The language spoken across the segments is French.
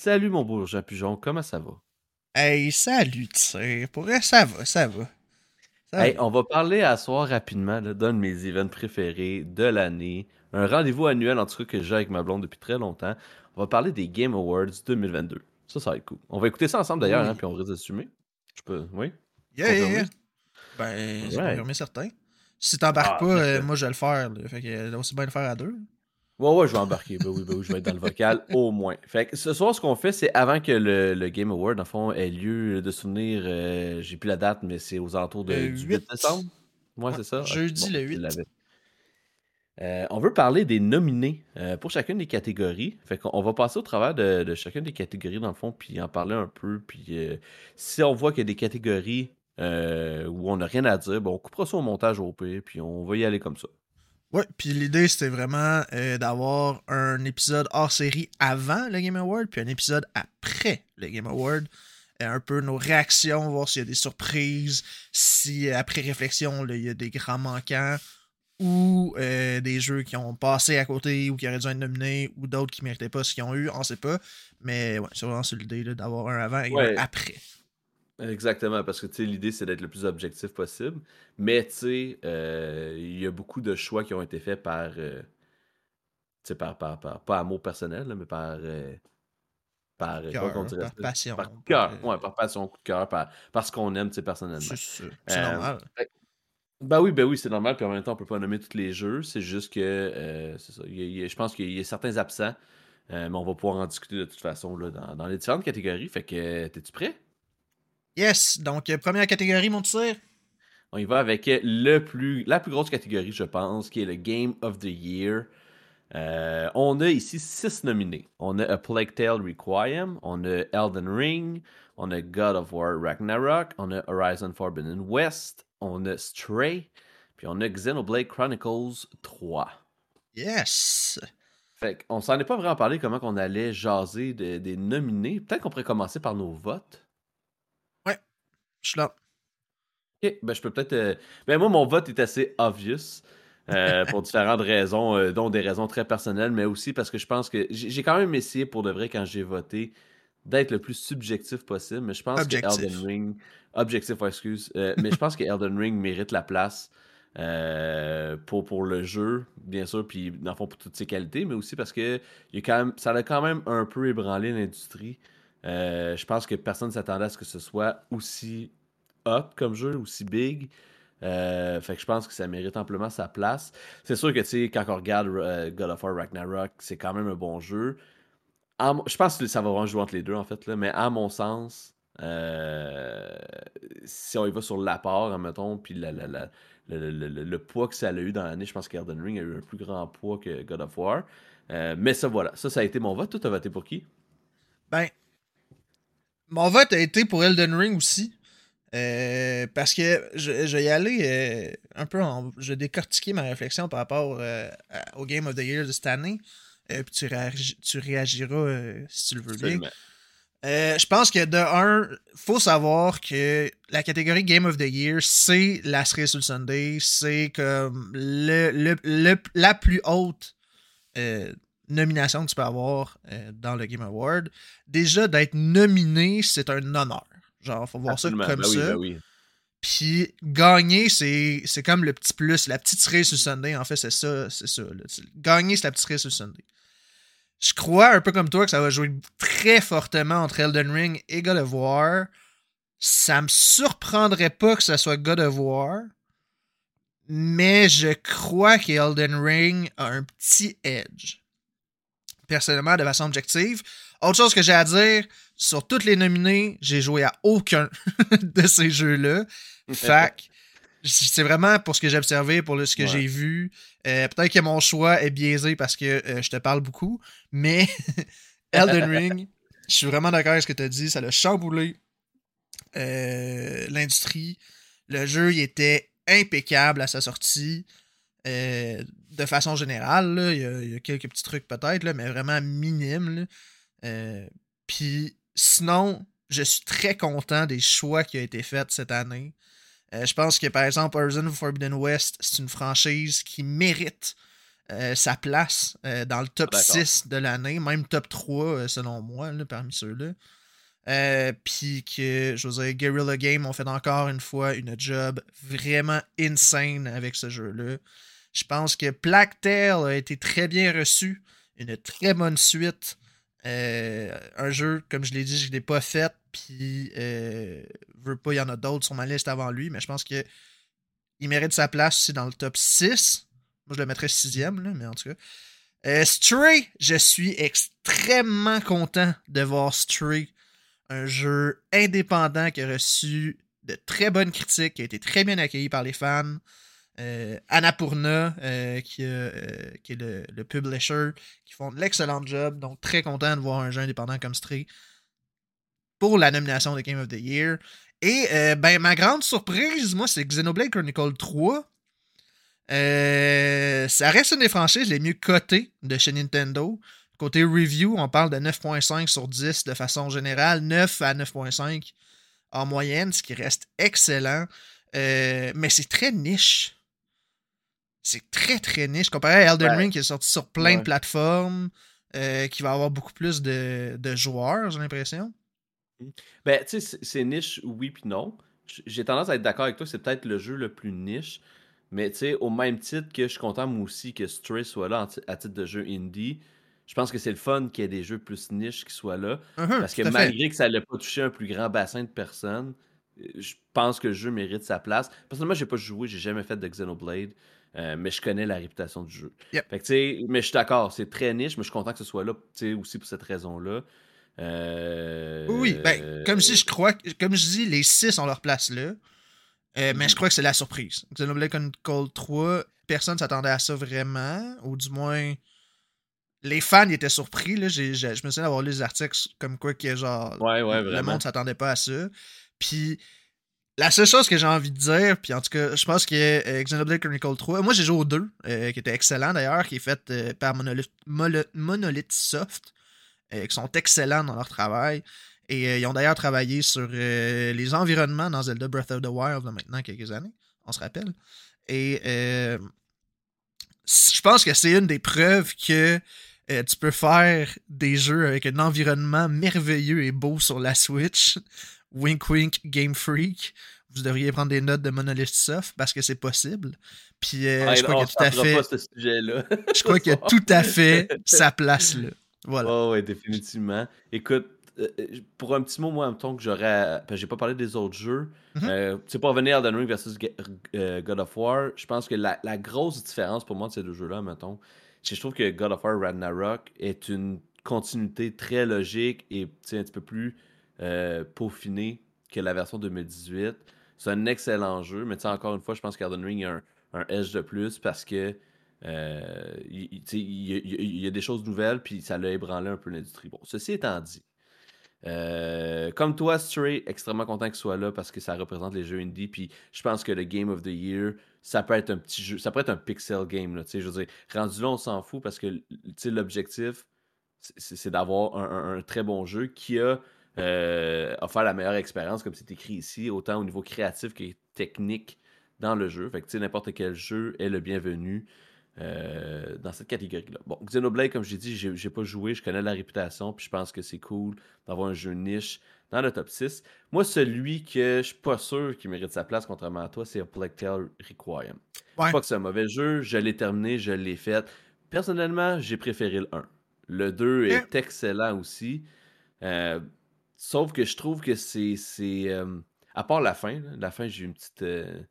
salut mon beau Jean Pujon, comment ça va? Hey, salut, tu sais. Pour vrai, ça va, ça va. Ça Hey, va. on va parler à soir rapidement d'un de mes events préférés de l'année. Un rendez-vous annuel, en tout cas, que j'ai avec ma blonde depuis très longtemps. On va parler des Game Awards 2022. Ça, ça va être cool. On va écouter ça ensemble d'ailleurs, Oui. hein, puis on risque d'assumer. Je peux. Oui? Yeah, yeah, yeah. Ben, c'est Ouais. confirmé certain. Si t'embarques Ah, pas, euh, moi je vais le faire. là. Fait que aussi bien le faire à deux. Ouais, ouais, je vais embarquer. Ben oui, ben oui, je vais être dans le vocal au moins. Fait que ce soir, ce qu'on fait, c'est avant que le, le Game Award, en fond, ait lieu de souvenir, euh, j'ai plus la date, mais c'est aux alentours de, du 8 8. décembre. Ouais, Ouais, c'est ça. Jeudi bon, le je 8. l'avais. Euh, on veut parler des nominés euh, pour chacune des catégories. Fait qu'on on va passer au travers de, de chacune des catégories, dans le fond, puis en parler un peu. Puis euh, si on voit qu'il y a des catégories euh, où on n'a rien à dire, ben, on coupera ça au montage au pire, puis on va y aller comme ça. Ouais, puis l'idée c'était vraiment euh, d'avoir un épisode hors série avant le Game Award, puis un épisode après le Game Award. Euh, un peu nos réactions, voir s'il y a des surprises, si euh, après réflexion, là, il y a des grands manquants, ou euh, des jeux qui ont passé à côté, ou qui auraient dû être nominés, ou d'autres qui méritaient pas ce qu'ils ont eu, on sait pas. Mais ouais, c'est vraiment sur l'idée d'avoir un avant et Ouais. un après. Exactement, parce que tu sais, l'idée c'est d'être le plus objectif possible. Mais tu sais, euh, il y a beaucoup de choix qui ont été faits par, euh, tu sais, par, par, par- pas amour personnel, là, mais par, euh, par, euh, Cœur, comment on dirait par ça? passion, Par cœur, ouais, par passion, coup de cœur, par, parce qu'on aime, tu sais, personnellement. C'est normal. Ben oui, ben oui, c'est normal, puis en même temps, on peut pas nommer tous les jeux, c'est juste que, c'est ça, il y a- il y a- je pense qu'il y a certains absents, mais on va pouvoir en discuter de toute façon, là, dans, dans les différentes catégories, fait que, t'es-tu prêt? Yes, donc euh, première catégorie, mon tir. On y va avec le plus, la plus grosse catégorie, je pense, qui est le Game of the Year. Euh, on a ici six nominés. On a A Plague Tale Requiem, on a Elden Ring, on a God of War Ragnarok, on a Horizon Forbidden West, on a Stray, puis on a Xenoblade Chronicles 3. Yes. Fait qu'on s'en est pas vraiment parlé comment qu'on allait jaser de- des nominés. Peut-être qu'on pourrait commencer par nos votes. Je suis là. Ok, ben je peux peut-être. euh, Ben moi, mon vote est assez obvious. euh, pour différentes raisons, euh, dont des raisons très personnelles, mais aussi parce que je pense que j'ai quand même essayé pour de vrai quand j'ai voté d'être le plus subjectif possible, mais je pense Objectif. que Elden Ring, objectif, excuse, euh, mais je pense que Elden Ring mérite la place pour, pour le jeu, bien sûr, puis dans le fond pour toutes ses qualités, mais aussi parce que il y a quand même, ça a quand même un peu ébranlé l'industrie. Euh, je pense que personne ne s'attendait à ce que ce soit aussi hot comme jeu, aussi big. Euh, fait que je pense que ça mérite amplement sa place. C'est sûr que, tu sais, quand on regarde euh, God of War Ragnarok, c'est quand même un bon jeu. Je pense que ça va vraiment jouer entre les deux, en fait, mais à mon sens, si on y va sur l'apport, mettons, puis la- la- le, poids que ça a eu dans l'année, je pense qu'Elden Ring a eu un plus grand poids que God of War. Mais ça, voilà. Ça, ça a été mon vote. Toi, t'as voté pour qui? Ben, mon vote a été pour Elden Ring aussi. Euh, parce que je, je vais y aller euh, un peu en. Je vais décortiquer ma réflexion par rapport euh, à- au Game of the Year de cette année. Puis tu, réagi- tu réagiras si tu le veux bien. Je pense que de un, faut savoir que la catégorie Game of the Year, c'est la cerise sur le Sunday, c'est comme le, le- le- la plus haute euh, nomination que tu peux avoir euh, dans le Game Award. Déjà, d'être nominé, c'est un honneur. Genre, faut voir Absolument. ça comme Ben oui, ça. ben oui. Puis gagner, c'est c'est comme le petit plus, la petite cerise sur le Sunday. En fait, c'est ça, c'est ça. là. Gagner, c'est la petite cerise sur le Sunday. Je crois, un peu comme toi, que ça va jouer très fortement entre Elden Ring et God of War. Ça me surprendrait pas que ça soit God of War. Mais je crois que Elden Ring a un petit edge. Personnellement, de façon objective. Autre chose que j'ai à dire, sur toutes les nominés, j'ai joué à aucun de ces jeux-là. Fac, c'est vraiment pour ce que j'ai observé, pour ce que Ouais. j'ai vu. Euh, Peut-être que mon choix est biaisé parce que euh, je te parle beaucoup, mais Elden Ring, je suis vraiment d'accord avec ce que tu as dit. Ça l'a chamboulé euh, l'industrie. Le jeu, il était impeccable à sa sortie. Euh, de façon générale, il, y a, il y a quelques petits trucs peut-être, mais vraiment minimes. Euh, Puis sinon, je suis très content des choix qui ont été faits cette année. Euh, je pense que par exemple, Horizon Forbidden West, c'est une franchise qui mérite sa place dans le top Ah, d'accord. 6 de l'année, même top 3 selon moi, là, parmi ceux-là. Euh, Puis que, je veux dire, Guerrilla Game ont fait encore une fois une job vraiment insane avec ce jeu-là. Je pense que Black Tail a été très bien reçu. Une très bonne suite. Euh, un jeu, comme je l'ai dit, je ne l'ai pas fait. Puis, euh, veux pas, il y en a d'autres sur ma liste avant lui. Mais je pense que il mérite sa place aussi dans le top 6. Moi, je le mettrais sixième, mais en tout cas. Euh, Stray, je suis extrêmement content de voir Stray un jeu indépendant qui a reçu de très bonnes critiques, qui a été très bien accueilli par les fans. Euh, Annapurna, euh, qui, euh, qui, est le, publisher, qui font de l'excellent job. Donc, très content de voir un jeu indépendant comme Stray pour la nomination de Game of the Year. Et euh, ben, ma grande surprise, moi, c'est Xenoblade Chronicle 3. Euh, ça reste une des franchises les mieux cotées de chez Nintendo. Côté review, on parle de 9.5 sur 10 de façon générale, 9 à 9.5 en moyenne, ce qui reste excellent. Mais c'est très niche. C'est très très niche. Comparé à Elden ouais. Ring qui est sorti sur plein ouais. de plateformes, euh, qui va avoir beaucoup plus de, de joueurs, j'ai l'impression. Ben, tu sais, c'est niche, oui puis non. J'ai tendance à être d'accord avec toi, c'est peut-être le jeu le plus niche. Mais tu sais, au même titre que je suis content moi aussi que Stray soit là à titre de jeu indie, je pense que c'est le fun qu'il y ait des jeux plus niches qui soient là. Uh -huh, parce que malgré que ça n'allait pas toucher un plus grand bassin de personnes, je pense que le jeu mérite sa place. Personnellement, j'ai pas joué, j'ai jamais fait de Xenoblade, euh, mais je connais la réputation du jeu. Yep. Fait que, mais je suis d'accord, c'est très niche, mais je suis content que ce soit là aussi pour cette raison-là. Euh... Oui, ben, comme si je crois, comme je dis, les six ont leur place là. Euh, mais je crois que c'est la surprise. Xenoblade Chronicle 3, personne s'attendait à ça vraiment, ou du moins, les fans étaient surpris. Là. Je me souviens d'avoir lu des articles comme quoi que genre ouais, ouais, le monde s'attendait pas à ça. Puis la seule chose que j'ai envie de dire, puis en tout cas, je pense que euh, Xenoblade Chronicle 3, moi j'ai joué au 2, euh, qui était excellent d'ailleurs, qui est fait euh, par Monolith, Soft, qui sont excellents dans leur travail. Et ils ont d'ailleurs travaillé sur les environnements dans Zelda Breath of the Wild là, maintenant quelques années, on se rappelle. Et je pense que c'est une des preuves que tu peux faire des jeux avec un environnement merveilleux et beau sur la Switch. Wink wink Game Freak. Vous devriez prendre des notes de Monolith Soft parce que c'est possible. Puis euh, ouais, je crois qu'il y a tout à fait. Je crois qu'il y a tout à fait sa place là. Voilà. Oh, ouais, définitivement. Écoute, euh, pour un petit mot, moi, en temps que j'aurais. J'ai pas parlé des autres jeux. Mm -hmm. euh, tu sais, pour revenir à Elden Ring versus euh, God of War, je pense que la, la, grosse différence pour moi de ces deux jeux-là, mettons, c'est que je trouve que God of War Ragnarok est une continuité très logique et un petit peu plus euh, peaufinée que la version 2018. C'est un excellent jeu, mais encore une fois, je pense qu'Elden Ring a un, un edge de plus parce que. Euh, il, y a des choses nouvelles, puis ça l'a ébranlé un peu l'industrie. Bon, ceci étant dit, euh, comme toi, Stray, extrêmement content qu'il soit là parce que ça représente les jeux indie. Puis je pense que le Game of the Year, ça peut être un petit jeu, ça peut être un pixel game. Là, je veux dire, rendu là, on s'en fout parce que l'objectif, c'est d'avoir un, très bon jeu qui a euh, offert la meilleure expérience, comme c'est écrit ici, autant au niveau créatif que technique dans le jeu. Fait que n'importe quel jeu est le bienvenu. Euh, dans cette catégorie-là. Bon, Xenoblade, comme j'ai dit, j'ai pas joué, je connais la réputation, puis je pense que c'est cool d'avoir un jeu niche dans le top 6. Moi, celui que je suis pas sûr qui mérite sa place, contrairement à toi, c'est Plague Tale Requiem. Ouais. Pas que c'est un mauvais jeu, je l'ai terminé, je l'ai fait. Personnellement, j'ai préféré le 1. Le 2 est excellent aussi. Euh, sauf que je trouve que c'est. Euh, à part la fin, la fin, j'ai une petite, euh,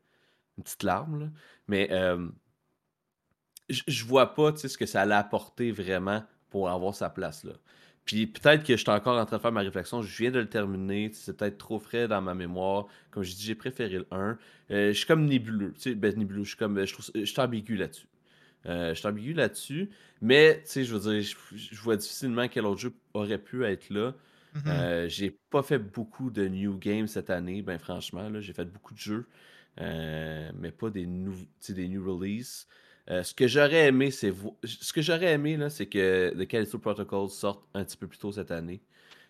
une petite larme, là, mais je, je vois pas ce que ça allait apporter vraiment pour avoir sa place là. Puis peut-être que je suis encore en train de faire ma réflexion, je viens de le terminer, c'est peut-être trop frais dans ma mémoire. Comme je dis, j'ai préféré le 1. Euh, je suis comme nébuleux, ben nébuleux, je suis comme je suis ambigu là-dessus. Euh, je suis ambigu là-dessus, mais je veux dire, je, vois difficilement quel autre jeu aurait pu être là. Mm -hmm. euh, j'ai pas fait beaucoup de new games cette année, ben franchement, j'ai fait beaucoup de jeux, euh, mais pas des, nou des new releases. Euh, ce que j'aurais aimé, c'est ce que que The Callisto Protocol sorte un petit peu plus tôt cette année.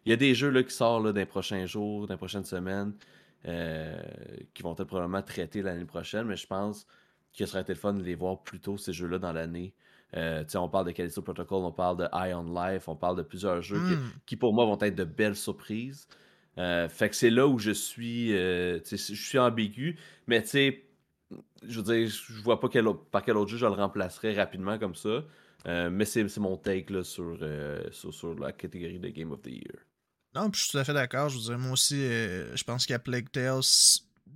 Il y a des jeux là, qui sortent là, dans les prochains jours, dans les prochaines semaines, qui vont être probablement traités l'année prochaine, mais je pense que ce serait été le fun de les voir plus tôt, ces jeux-là, dans l'année. Euh, on parle de Callisto Protocol, on parle de Eye on Life, on parle de plusieurs jeux qui, Hmm. qui, pour moi vont être de belles surprises. Euh, fait que c'est là où je suis, euh, je suis ambigu, mais tu sais, je veux dire, je vois pas quel autre- par quel autre jeu je le remplacerai rapidement comme ça. Euh, mais c'est mon take là, sur, sur, sur la catégorie de Game of the Year. Non, puis je suis tout à fait d'accord. Je veux dire, moi aussi, je pense qu'à Plague Tales,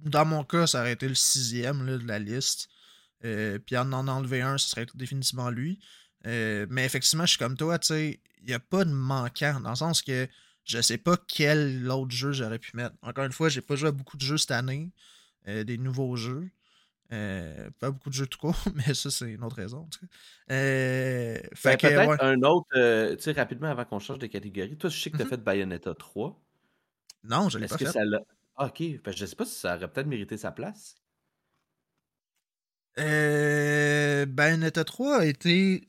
dans mon cas, ça aurait été le sixième là, de la liste. Euh, puis en en enlever un, ce serait définitivement lui. Euh, mais effectivement, je suis comme toi, tu sais, il n'y a pas de manquant, dans le sens que je sais pas quel autre jeu j'aurais pu mettre. Encore une fois, j'ai pas joué à beaucoup de jeux cette année, euh, des nouveaux jeux. Euh, pas beaucoup de jeux tout court, mais ça, c'est une autre raison. en tout cas. Euh, Ben, peut-être ouais. un autre, euh, tu sais, rapidement avant qu'on change de catégorie. Toi, je sais que tu as Mhm. fait Bayonetta 3. Non, je l'ai pas que fait. ça. Ah, ok. Que je sais pas si ça aurait peut-être mérité sa place. Euh, Bayonetta 3 a été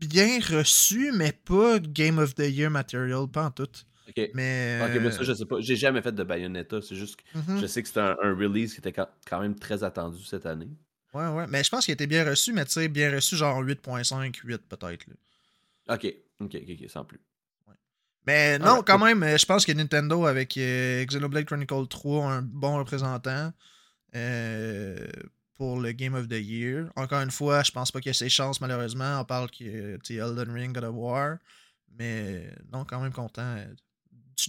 bien reçu, mais pas Game of the Year material, pas en tout. Ok. Mais. Ça, je sais pas. J'ai jamais fait de Bayonetta. C'est juste que Mhm. je sais que c'était un, un release qui était quand même très attendu cette année. Ouais, ouais. Mais je pense qu'il a été bien reçu, mais tu sais, bien reçu, genre 8.5, 8 peut-être. Ok. Ok, ok, ok, sans plus. Mais non, quand même, euh, je pense que Nintendo, avec euh, Xenoblade Chronicle 3, a un bon représentant euh, pour le Game of the Year. Encore une fois, je pense pas qu'il y a ses chances, malheureusement. On parle que Elden Ring, God of War. Mais non, quand même content euh,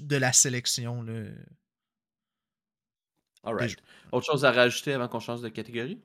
de la sélection. Là. Alright. Autre chose à rajouter avant qu'on change de catégorie?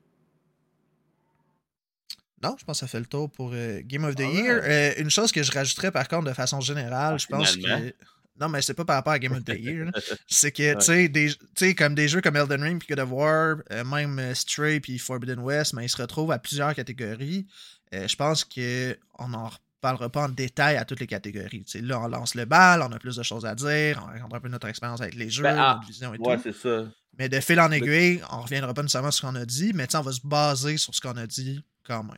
Non, je pense que ça fait le tour pour euh, Game of the. Year. Euh, une chose que je rajouterais par contre de façon générale, Ah, je pense finalement. que. Non, mais c'est pas par rapport à Game of the Year. c'est que, Ouais. tu sais, comme des jeux comme Elden Ring puis God of War, euh, même euh, Stray puis Forbidden West, mais ils se retrouvent à plusieurs catégories. Euh, je pense qu'on n'en reparlera pas en détail à toutes les catégories. Là, on lance le bal, on a plus de choses à dire, on raconte un peu notre expérience avec les jeux, Ben, ah, notre vision et Ouais, tout. c'est ça. Mais de fil en aiguille, on reviendra pas nécessairement sur ce qu'on a dit, mais on va se baser sur ce qu'on a dit quand même.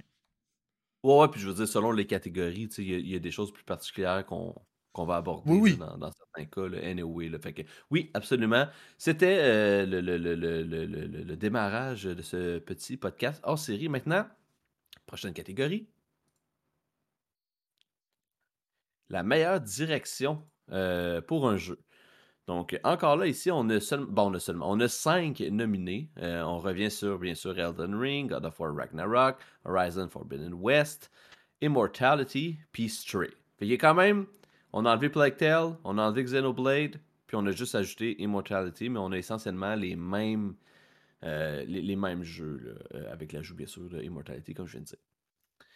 Ouais, ouais, puis je veux dire, selon les catégories, y, il y a des choses plus particulières qu'on qu'on va aborder Oui, là, dans, dans certains cas, là, anyway. Là, fait que, oui, absolument. C'était euh, le, le- le- le- le- le- le- le démarrage de ce petit podcast hors série. Maintenant, prochaine catégorie. La meilleure direction euh, pour un jeu. Donc, encore là, ici, on a, seul- bon, on a seulement on a cinq nominés. Euh, on revient sur, bien sûr, Elden Ring, God of War Ragnarok, Horizon Forbidden West, Immortality, puis Stray. Fait qu'il y a quand même, on a enlevé Plague Tale, on a enlevé Xenoblade, puis on a juste ajouté Immortality, mais on a essentiellement les mêmes, euh, les, les mêmes jeux, là, euh, avec l'ajout, bien sûr, de Immortality, comme je viens de dire.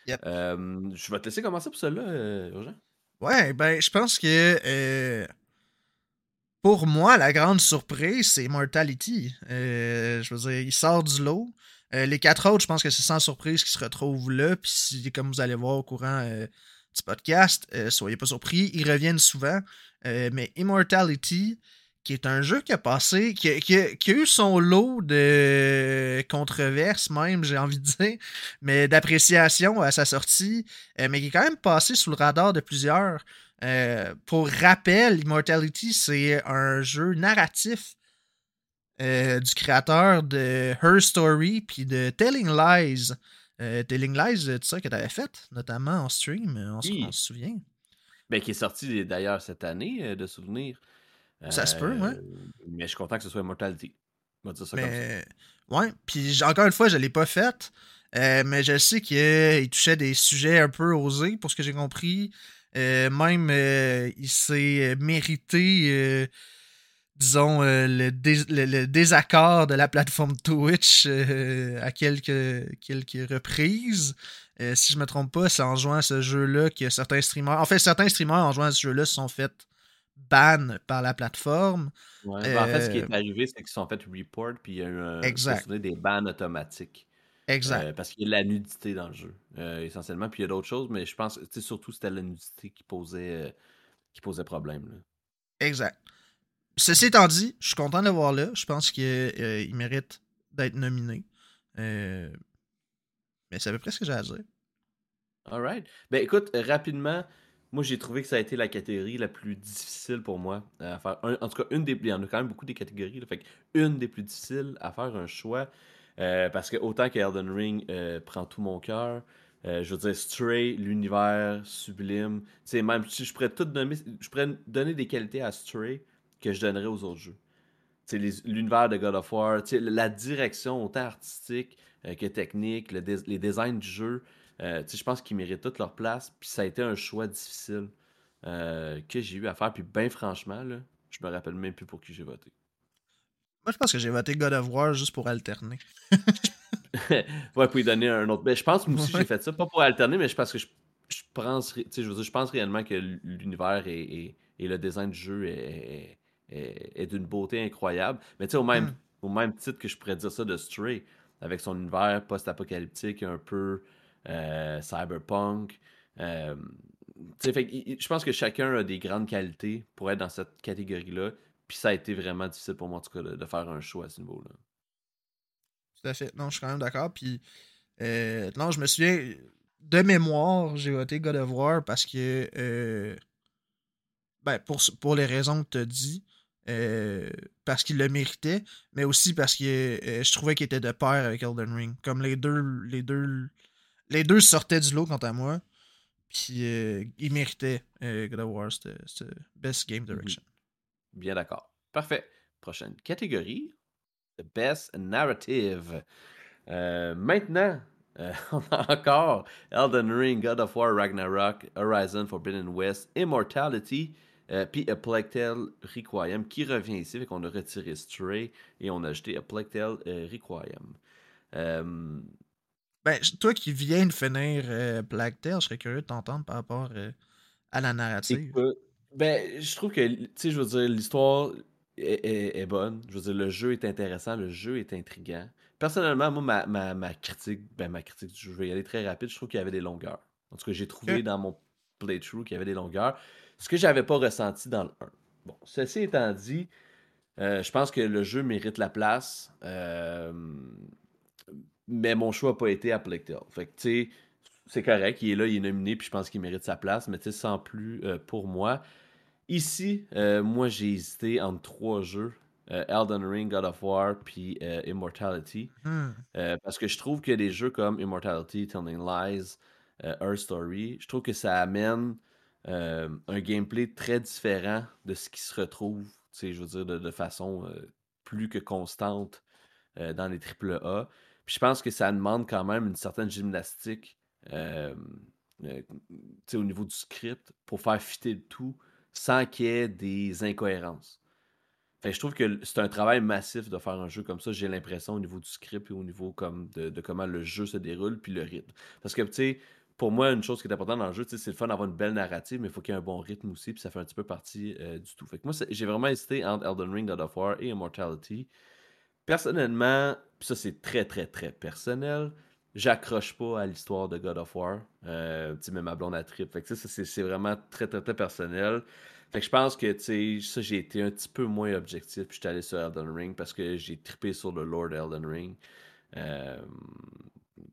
Yep. Euh, je vais te laisser commencer pour cela, euh, Urgent. Ouais, ben, je pense que pour moi, la grande surprise, c'est Immortality. Euh, je veux dire, il sort du lot. Euh, les quatre autres, je pense que c'est sans surprise qu'ils se retrouvent là. Puis, si, comme vous allez voir au courant euh, du podcast, euh, soyez pas surpris, ils reviennent souvent. Euh, mais Immortality, qui est un jeu qui a passé, qui a, qui a- eu son lot de controverses, même, j'ai envie de dire, mais d'appréciation à sa sortie, euh, mais qui est quand même passé sous le radar de plusieurs. Pour rappel, Immortality, c'est un jeu narratif du créateur de Her Story puis de Telling Lies. Euh, Telling Lies, tu sais que tu avais fait, notamment en stream, on, se- Oui. on se souvient. Ben, qui est sorti d'ailleurs cette année, euh, de souvenir. Ça se peut, ouais. Mais je suis content que ce soit Immortality. On va dire ça comme ça. Ouais, puis encore une fois, je l'ai pas faite, euh, mais je sais qu'il touchait des sujets un peu osés, pour ce que j'ai compris. Euh, même, euh, il s'est mérité, euh, disons, euh, le, dés- le- le désaccord de la plateforme Twitch euh, à quelques, quelques reprises. Euh, si je me trompe pas, c'est en jouant à ce jeu-là que certains streamers. En fait, certains streamers en jouant à ce jeu-là se sont fait ban par la plateforme. Ouais, ben, En fait, ce qui est arrivé, c'est qu'ils se sont fait report, puis il y a eu Exact. des bans automatiques. Exact. Euh, parce qu'il y a de la nudité dans le jeu, euh, essentiellement. Puis il y a d'autres choses, mais je pense, sais, surtout, c'était la nudité qui posait, euh, qui posait problème. là. Exact. Ceci étant dit, je suis content de le voir là. Je pense qu'il mérite d'être nominé. Euh, mais c'est à peu près ce que j'ai à dire. Alright. Ben écoute, euh, rapidement, moi j'ai trouvé que ça a été la catégorie la plus difficile pour moi à faire. En tout cas, une des. Il y en a quand même beaucoup des catégories. fait une des plus difficiles à faire un choix. parce que autant que Elden Ring prend tout mon cœur, je veux dire, Stray, l'univers sublime. Tu même si je pourrais tout donner, je pourrais donner des qualités à Stray que je donnerais aux autres jeux. L'univers de God of War, la direction autant artistique que technique, les designs du jeu. Euh, je pense qu'ils méritent toute leur place. Puis ça a été un choix difficile euh, que j'ai eu à faire. Puis bien franchement, là, je me rappelle même plus pour qui j'ai voté. Moi, je pense que j'ai voté God of War juste pour alterner. ouais, pour y donner un autre. Mais ben, je pense que moi aussi, j'ai fait ça. Pas pour alterner, mais je pense que je, pense, je, veux dire, je pense réellement que l'univers et, le design du jeu est, est, d'une beauté incroyable. Mais tu sais, au même, hmm. au même titre que je pourrais dire ça de Stray, avec son univers post-apocalyptique un peu euh, cyberpunk. Euh, je pense que chacun a des grandes qualités pour être dans cette catégorie-là. Puis ça a été vraiment difficile pour moi, en tout cas, de, faire un choix à ce niveau-là. Tout à fait. Non, je suis quand même d'accord. Puis, euh, non, je me souviens, de mémoire, j'ai voté God of War parce que, ben, pour, pour les raisons que tu as dit, parce qu'il le méritait, mais aussi parce que je trouvais qu'il était de pair avec Elden Ring. Comme les deux, les deux les deux sortaient du lot, quant à moi. Puis euh, ils méritaient euh, God of War, c'était Best Game Direction. Bien d'accord. Parfait. Prochaine catégorie. The Best Narrative. Euh, maintenant, on a encore Elden Ring, God of War, Ragnarok, Horizon Forbidden West, Immortality, puis A Plague Tale Requiem qui revient ici. Fait qu'on a retiré Stray et on a ajouté A Plague Tale Requiem. Ben, toi qui viens de finir euh, Black Tail, je serais curieux de t'entendre par rapport euh, à la narrative. ben, je trouve que, tu sais, je veux dire, l'histoire est, bonne. Je veux dire, le jeu est intéressant, le jeu est intriguant. Personnellement, moi, ma, ma, critique, ben, ma critique, je vais y aller très rapide, je trouve qu'il y avait des longueurs. En tout cas, j'ai trouvé dans mon playthrough qu'il y avait des longueurs. Ce que j'avais pas ressenti dans le 1. Bon, ceci étant dit, euh, je pense que le jeu mérite la place. Euh, mais mon choix n'a pas été à Plague Fait que, tu sais, c'est correct, il est là, il est nominé, puis je pense qu'il mérite sa place, mais tu sais, sans plus euh, pour moi. Ici, moi, j'ai hésité entre trois jeux. Elden Ring, God of War, puis Immortality. Hmm. parce que je trouve que des jeux comme Immortality, Telling Lies, Earth Story, je trouve que ça amène un gameplay très différent de ce qui se retrouve, je veux dire, de, de façon plus que constante dans les AAA je pense que ça demande quand même une certaine gymnastique euh, euh, au niveau du script pour faire fitter le tout sans qu'il y ait des incohérences. je trouve que c'est un travail massif de faire un jeu comme ça, j'ai l'impression, au niveau du script et au niveau comme de, comment le jeu se déroule, puis le rythme. Parce que, tu sais, pour moi, une chose qui est importante dans le jeu, c'est le fun d'avoir une belle narrative, mais il faut qu'il y ait un bon rythme aussi, puis ça fait un petit peu partie euh, du tout. Fait que moi, j'ai vraiment hésité entre Elden Ring, God of War et Immortality. Personnellement, ça c'est très très très personnel, j'accroche pas à l'histoire de God of War. Euh, même ma blonde à trip. Fait que ça, c'est vraiment très très très personnel. Fait que je pense que ça j'ai été un petit peu moins objectif. Puis je suis allé sur Elden Ring parce que j'ai trippé sur le Lord Elden Ring. Euh,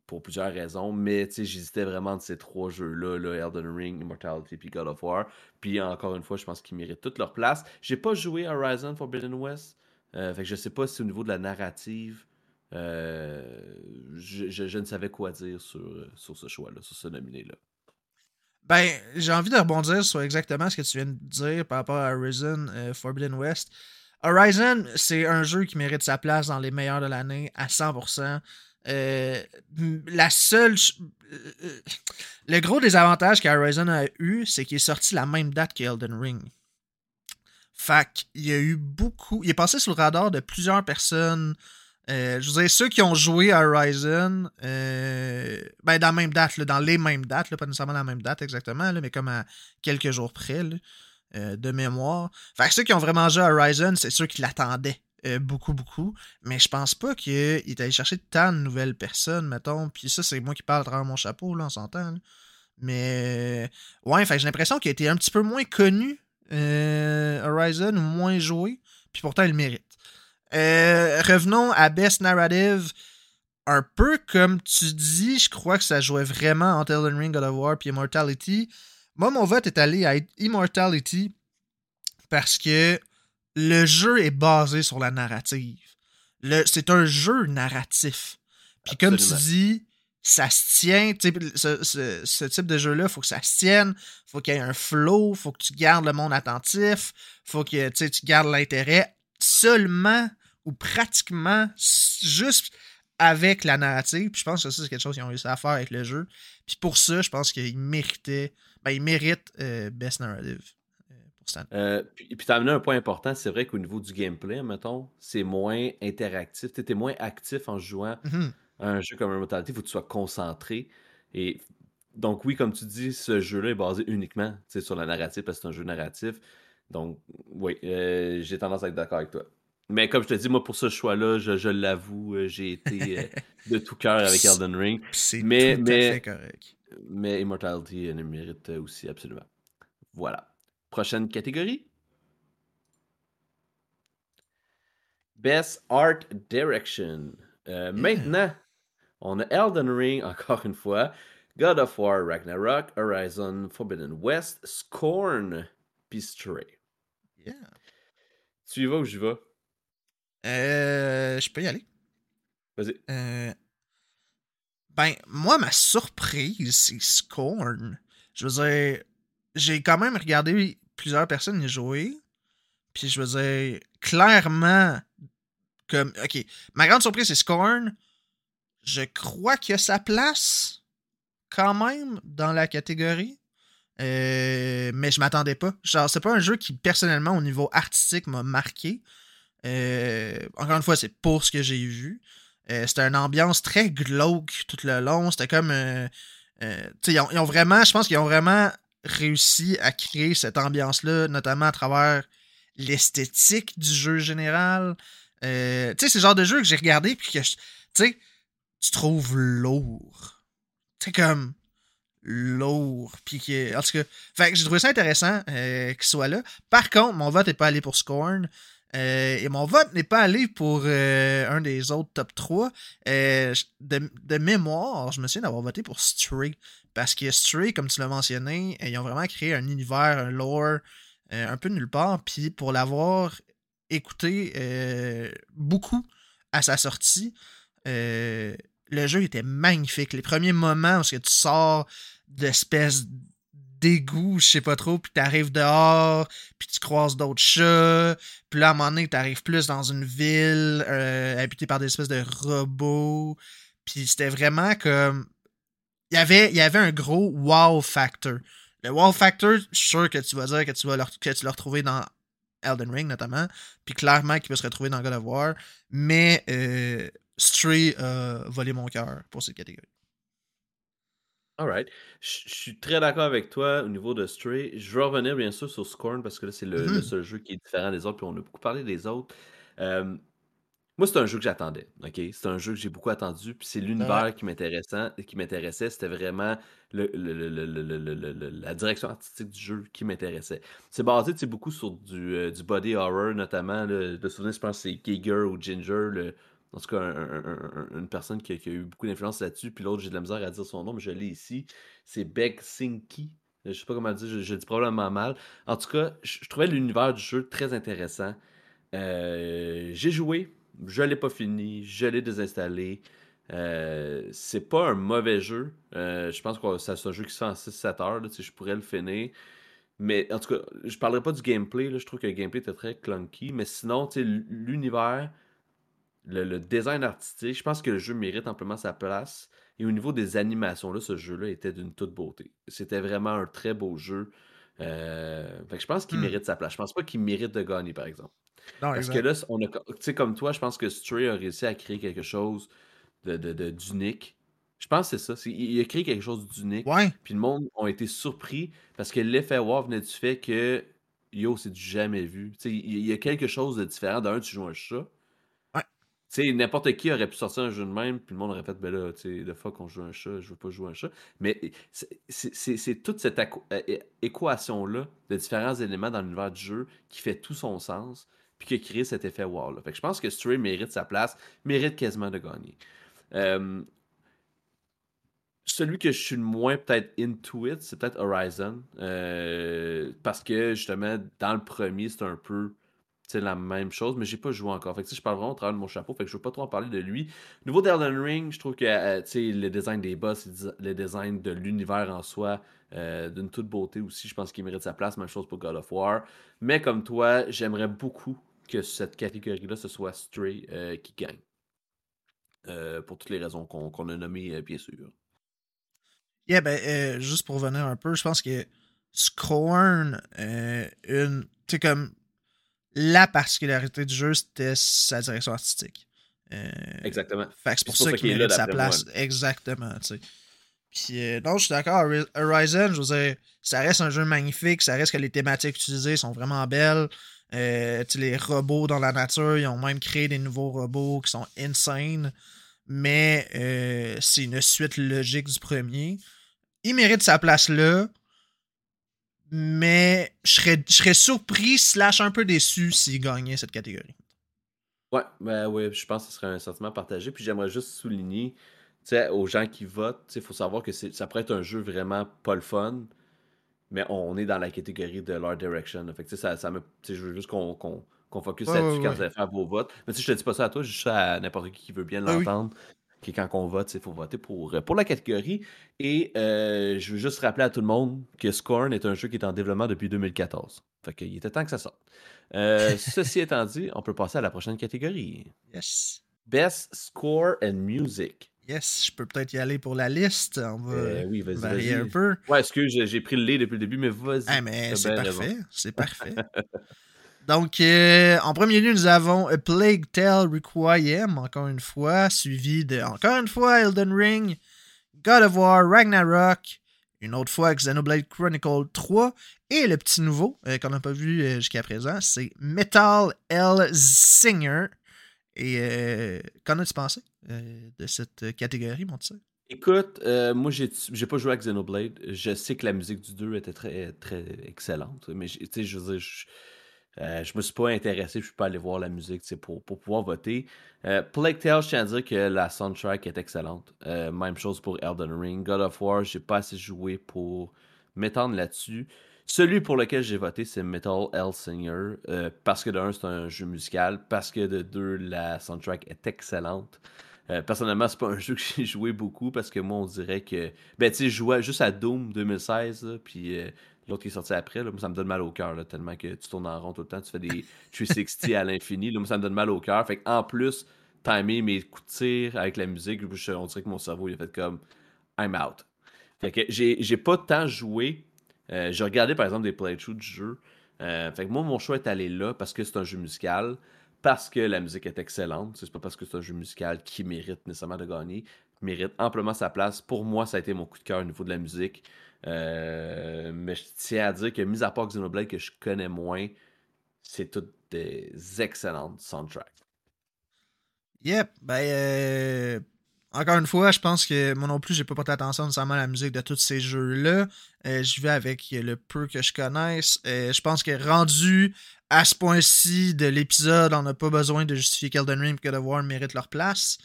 pour plusieurs raisons, mais j'hésitais vraiment de ces trois jeux-là, là, Elden Ring, Immortality puis God of War. Puis encore une fois, je pense qu'ils méritent toute leur place. J'ai pas joué Horizon Forbidden West. Euh, fait que je sais pas si au niveau de la narrative, euh, je, ne savais quoi dire sur, sur ce choix-là, sur ce nominé-là. Ben, j'ai envie de rebondir sur exactement ce que tu viens de dire par rapport à Horizon euh, Forbidden West. Horizon, c'est un jeu qui mérite sa place dans les meilleurs de l'année à 100%. La seule. Le gros désavantage qu'Horizon a eu, c'est qu'il est sorti la même date qu'Elden Ring. Fait il y a eu beaucoup. Il est passé sous le radar de plusieurs personnes. Euh, je vous dire, ceux qui ont joué à Horizon, euh, ben dans la même date, dans les mêmes dates, pas nécessairement la même date exactement, mais comme à quelques jours près euh, de mémoire. Fait que ceux qui ont vraiment joué à Horizon, c'est ceux qui l'attendaient beaucoup, beaucoup. Mais je pense pas qu'il est allé chercher tant de nouvelles personnes, mettons. Puis ça, c'est moi qui parle à travers mon chapeau, là, on s'entend. Mais ouais, fait j'ai l'impression qu'il a été un petit peu moins connu euh, Horizon ou moins joué, puis pourtant il mérite. Euh, revenons à Best Narrative. Un peu comme tu dis, je crois que ça jouait vraiment entre Elden Ring, God of War puis Immortality. Moi, mon vote est allé à Immortality parce que le jeu est basé sur la narrative. c'est un jeu narratif. Puis comme tu dis, ça se tient. Ce, ce, ce, type de jeu-là, il faut que ça se tienne. faut qu'il y ait un flow. faut que tu gardes le monde attentif. faut que tu gardes l'intérêt seulement ou pratiquement juste avec la narrative. Puis je pense que ça, c'est quelque chose qu'ils ont réussi à faire avec le jeu. Puis pour ça, je pense qu'ils méritaient. Ben, ils méritent euh, Best Narrative. Euh, pour Stan. Euh, puis, tu as amené un point important, c'est vrai qu'au niveau du gameplay, mettons, c'est moins interactif. Tu es moins actif en jouant mm-hmm. un jeu comme Immortality, il faut que tu sois concentré. Et donc, oui, comme tu dis, ce jeu-là est basé uniquement sur la narrative parce que c'est un jeu narratif. Donc, oui, j'ai tendance à être d'accord avec toi. Mais comme je te dis, moi, pour ce choix-là, je, l'avoue, euh, j'ai été euh, de tout cœur avec Elden Ring. C'est mais, tout mais, à fait correct. Mais Immortality elle le mérite aussi, absolument. Voilà. Prochaine catégorie. Best Art Direction. Euh, maintenant, on a Elden Ring, encore une fois, God of War, Ragnarok, Horizon, Forbidden West, Scorn, puis Stray. Yeah. Tu y vas ou j'y vais? Euh, je peux y aller. Vas-y. Euh, ben, moi, ma surprise, c'est Scorn. Je veux dire, j'ai quand même regardé plusieurs personnes y jouer. Puis je veux dire, clairement, comme. Ok, ma grande surprise, c'est Scorn. Je crois qu'il a sa place, quand même, dans la catégorie. Euh, mais je m'attendais pas. Genre, c'est pas un jeu qui, personnellement, au niveau artistique, m'a marqué. Euh, encore une fois, c'est pour ce que j'ai vu. Euh, c'était une ambiance très glauque tout le long. C'était comme. Euh, ils ont, vraiment. Je pense qu'ils ont vraiment réussi à créer cette ambiance-là, notamment à travers l'esthétique du jeu général. tu sais, c'est le genre de jeu que j'ai regardé puis que tu sais, tu trouves lourd. Tu comme lourd. Puis que, en tout cas, fait j'ai trouvé ça intéressant qu'il soit là. Par contre, mon vote n'est pas allé pour Scorn. Euh, et mon vote n'est pas allé pour euh, un des autres top 3. Euh, de, mémoire, je me souviens d'avoir voté pour Stray. Parce que Stray, comme tu l'as mentionné, ils ont vraiment créé un univers, un lore un peu nulle part. Puis pour l'avoir écouté beaucoup à sa sortie, le jeu était magnifique. Les premiers moments où tu sors d'espèces d'égout, je sais pas trop, puis t'arrives dehors, puis tu croises d'autres chats, puis là, à un moment donné, t'arrives plus dans une ville euh, habitée par des espèces de robots, puis c'était vraiment comme... Il y avait, il y avait un gros wow factor. Le wow factor, je suis sûr que tu vas dire que tu vas le, que tu dans Elden Ring, notamment, puis clairement qu'il peut se retrouver dans God of War, mais euh, a volé mon cœur pour cette catégorie. Alright. Je suis très d'accord avec toi au niveau de Stray. Je veux revenir bien sûr sur Scorn parce que là, c'est le, mm-hmm. seul jeu qui est différent des autres, puis on a beaucoup parlé des autres. moi, c'est un jeu que j'attendais. ok? C'est un jeu que j'ai beaucoup attendu, puis c'est l'univers qui m'intéressait. Qui m'intéressait, c'était vraiment le, la direction artistique du jeu qui m'intéressait. C'est basé beaucoup sur du, euh, du body horror, notamment. de souvenir, je pense que c'est Giger ou Ginger, le, en tout cas, une personne qui a, eu beaucoup d'influence là-dessus, puis l'autre, j'ai de la misère à dire son nom, mais je l'ai ici. C'est Beck Sinky. Je sais pas comment le dire, je, dis probablement mal. En tout cas, je, trouvais l'univers du jeu très intéressant. Euh, j'ai joué, je l'ai pas fini, je l'ai désinstallé. Euh, c'est pas un mauvais jeu. Euh, je pense que c'est un jeu qui se fait en 6-7 heures. je pourrais le finir. Mais en tout cas, je parlerai pas du gameplay. Là, je trouve que le gameplay était très clunky. Mais sinon, l'univers, le, design artistique, je pense que le jeu mérite amplement sa place. Et au niveau des animations, là, ce jeu-là était d'une toute beauté. C'était vraiment un très beau jeu. Euh, je pense qu'il hmm. mérite sa place. Je pense pas qu'il mérite de gagner, par exemple. Parce que là, on a, tu sais, comme toi, je pense que Stray a réussi à créer quelque chose d'unique. De, de, je pense que c'est ça. il a créé quelque chose d'unique. Puis le monde a été surpris parce que l'effet wow venait du fait que yo, c'est du jamais vu. Il y a quelque chose de différent. D'un, tu joues un chat. Sais, n'importe qui aurait pu sortir un jeu de même, puis le monde aurait fait, ben là, tu sais, de fois qu'on joue un chat, je veux pas jouer un chat. Mais c'est toute cette équation-là de différents éléments dans l'univers du jeu qui fait tout son sens, puis qui a créé cet effet wow là. Fait que je pense que Stray mérite sa place, mérite quasiment de gagner. Euh, celui que je suis le moins peut-être into it, c'est peut-être Horizon. Euh, parce que justement, dans le premier, c'est un peu la même chose, mais j'ai pas joué encore. Fait que je parle vraiment au travers de mon chapeau, fait que je veux pas trop en parler de lui. Nouveau d'Elden Ring, je trouve que euh, le design des boss, le design de l'univers en soi, euh, d'une toute beauté aussi, je pense qu'il mérite sa place. Même chose pour God of War. Mais comme toi, j'aimerais beaucoup que cette catégorie-là, ce soit Stray euh, qui gagne. pour toutes les raisons qu'on a nommées, bien sûr. Yeah, ben, juste pour revenir un peu, je pense que Scorn, une. Tu sais, comme la particularité du jeu, c'était sa direction artistique. Euh, Exactement. c'est pour, ça, qu'il mérite sa place. Exactement, tu sais. Puis, euh, non, je suis d'accord. Horizon, je veux dire, ça reste un jeu magnifique. Ça reste que les thématiques utilisées sont vraiment belles. Euh, les robots dans la nature, ils ont même créé des nouveaux robots qui sont insane. Mais c'est une suite logique du premier. Il mérite sa place là mais je serais, je serais surpris, slash un peu déçu s'il gagnait cette catégorie. Ouais, ben oui, je pense que ce serait un sentiment partagé. Puis j'aimerais juste souligner, tu sais, aux gens qui votent, il faut savoir que ça pourrait être un jeu vraiment pas le fun, mais on est dans la catégorie de l'art direction. Fait que ça, ça me, je veux juste qu'on focus là-dessus quand vous allez faire vos votes. Mais si je te dis pas ça à toi, je dis ça à n'importe qui qui veut bien l'entendre qui quand on vote, il faut voter pour, euh, pour la catégorie. Et euh, je veux juste rappeler à tout le monde que Scorn est un jeu qui est en développement depuis 2014. Fait qu'il était temps que ça sorte. Euh, ceci étant dit, on peut passer à la prochaine catégorie. Yes. Best Score and Music. Yes, je peux peut-être y aller pour la liste. On va oui, vas varier un peu. Ouais, excuse, j'ai pris le lait depuis le début, mais vas-y. Ah, mais c'est parfait. C'est parfait. Donc, euh, en premier lieu, nous avons A Plague Tale Requiem, encore une fois, suivi de, encore une fois, Elden Ring, God of War, Ragnarok, une autre fois Xenoblade Chronicle 3, et le petit nouveau euh, qu'on n'a pas vu euh, jusqu'à présent, c'est Metal L Singer. Et qu'en as-tu pensé de cette catégorie, mon petit Écoute, moi, j'ai pas joué à Xenoblade. Je sais que la musique du 2 était très, très excellente. Mais, tu sais, je veux dire, euh, je me suis pas intéressé, je suis pas allé voir la musique pour, pour pouvoir voter. Euh, Plague Tale, je tiens à dire que la soundtrack est excellente. Euh, même chose pour Elden Ring. God of War, j'ai pas assez joué pour m'étendre là-dessus. Celui pour lequel j'ai voté, c'est Metal Hellsinger. Euh, parce que de un, c'est un jeu musical. Parce que de deux, la soundtrack est excellente. personnellement, c'est pas un jeu que j'ai joué beaucoup parce que moi, on dirait que. Ben, tu sais, je jouais juste à Doom 2016, puis L'autre qui est sorti après, là, moi, ça me donne mal au cœur, tellement que tu tournes en rond tout le temps, tu fais des 360 à l'infini. Là, moi, ça me donne mal au cœur. Fait en plus, timer mes coups de tir avec la musique, on dirait que mon cerveau, il a fait comme I'm out. Fait que j'ai pas tant joué. Euh, j'ai regardé, par exemple, des playthroughs du jeu. Euh, fait que moi, mon choix est allé là parce que c'est un jeu musical, parce que la musique est excellente. C'est pas parce que c'est un jeu musical qui mérite nécessairement de gagner. Mérite amplement sa place. Pour moi, ça a été mon coup de cœur au niveau de la musique. Euh, mais je tiens à dire que, mis à part Xenoblade, que je connais moins, c'est toutes des excellentes soundtracks. Yep, ben, euh, encore une fois, je pense que moi non plus, j'ai pas porté attention nécessairement à la musique de tous ces jeux-là. Euh, je vais avec le peu que je connaisse. je pense que rendu à ce point-ci de l'épisode, on n'a pas besoin de justifier qu'Elden Ring et que The War méritent leur place.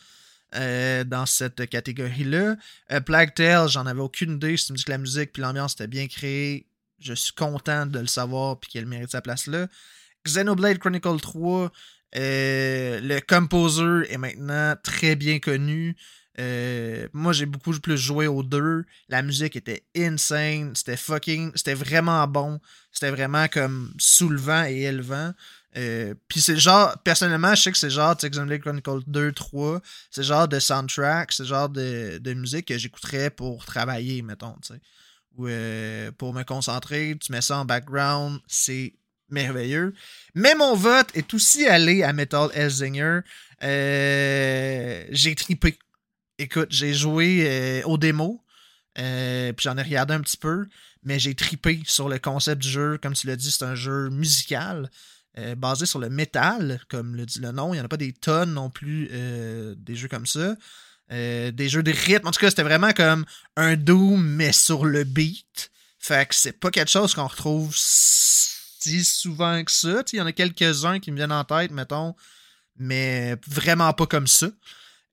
Euh, dans cette catégorie-là. Euh, Plague Tale, j'en avais aucune idée. Si tu me dis que la musique puis l'ambiance était bien créée, je suis content de le savoir puis qu'elle mérite sa place là. Xenoblade Chronicle 3, euh, le composer est maintenant très bien connu. moi, j'ai beaucoup plus joué aux deux. La musique était insane. C'était fucking. C'était vraiment bon. C'était vraiment comme soulevant et élevant. Euh, puis c'est genre, personnellement, je sais que c'est genre Xenoblade Chronicle 2, 3, c'est genre de soundtrack, c'est genre de, de, musique que j'écouterais pour travailler, mettons, tu sais. Ou euh, pour me concentrer, tu mets ça en background, c'est merveilleux. Mais mon vote est aussi allé à Metal Hellsinger. Euh, j'ai tripé. Écoute, j'ai joué au démo, puis j'en ai regardé un petit peu, mais j'ai tripé sur le concept du jeu. Comme tu l'as dit, c'est un jeu musical. Euh, basé sur le métal, comme le dit le nom. Il n'y en a pas des tonnes non plus, euh, des jeux comme ça. Euh, des jeux de rythme. En tout cas, c'était vraiment comme un Doom, mais sur le beat. Fait que c'est pas quelque chose qu'on retrouve si souvent que ça. Il y en a quelques-uns qui me viennent en tête, mettons, mais vraiment pas comme ça.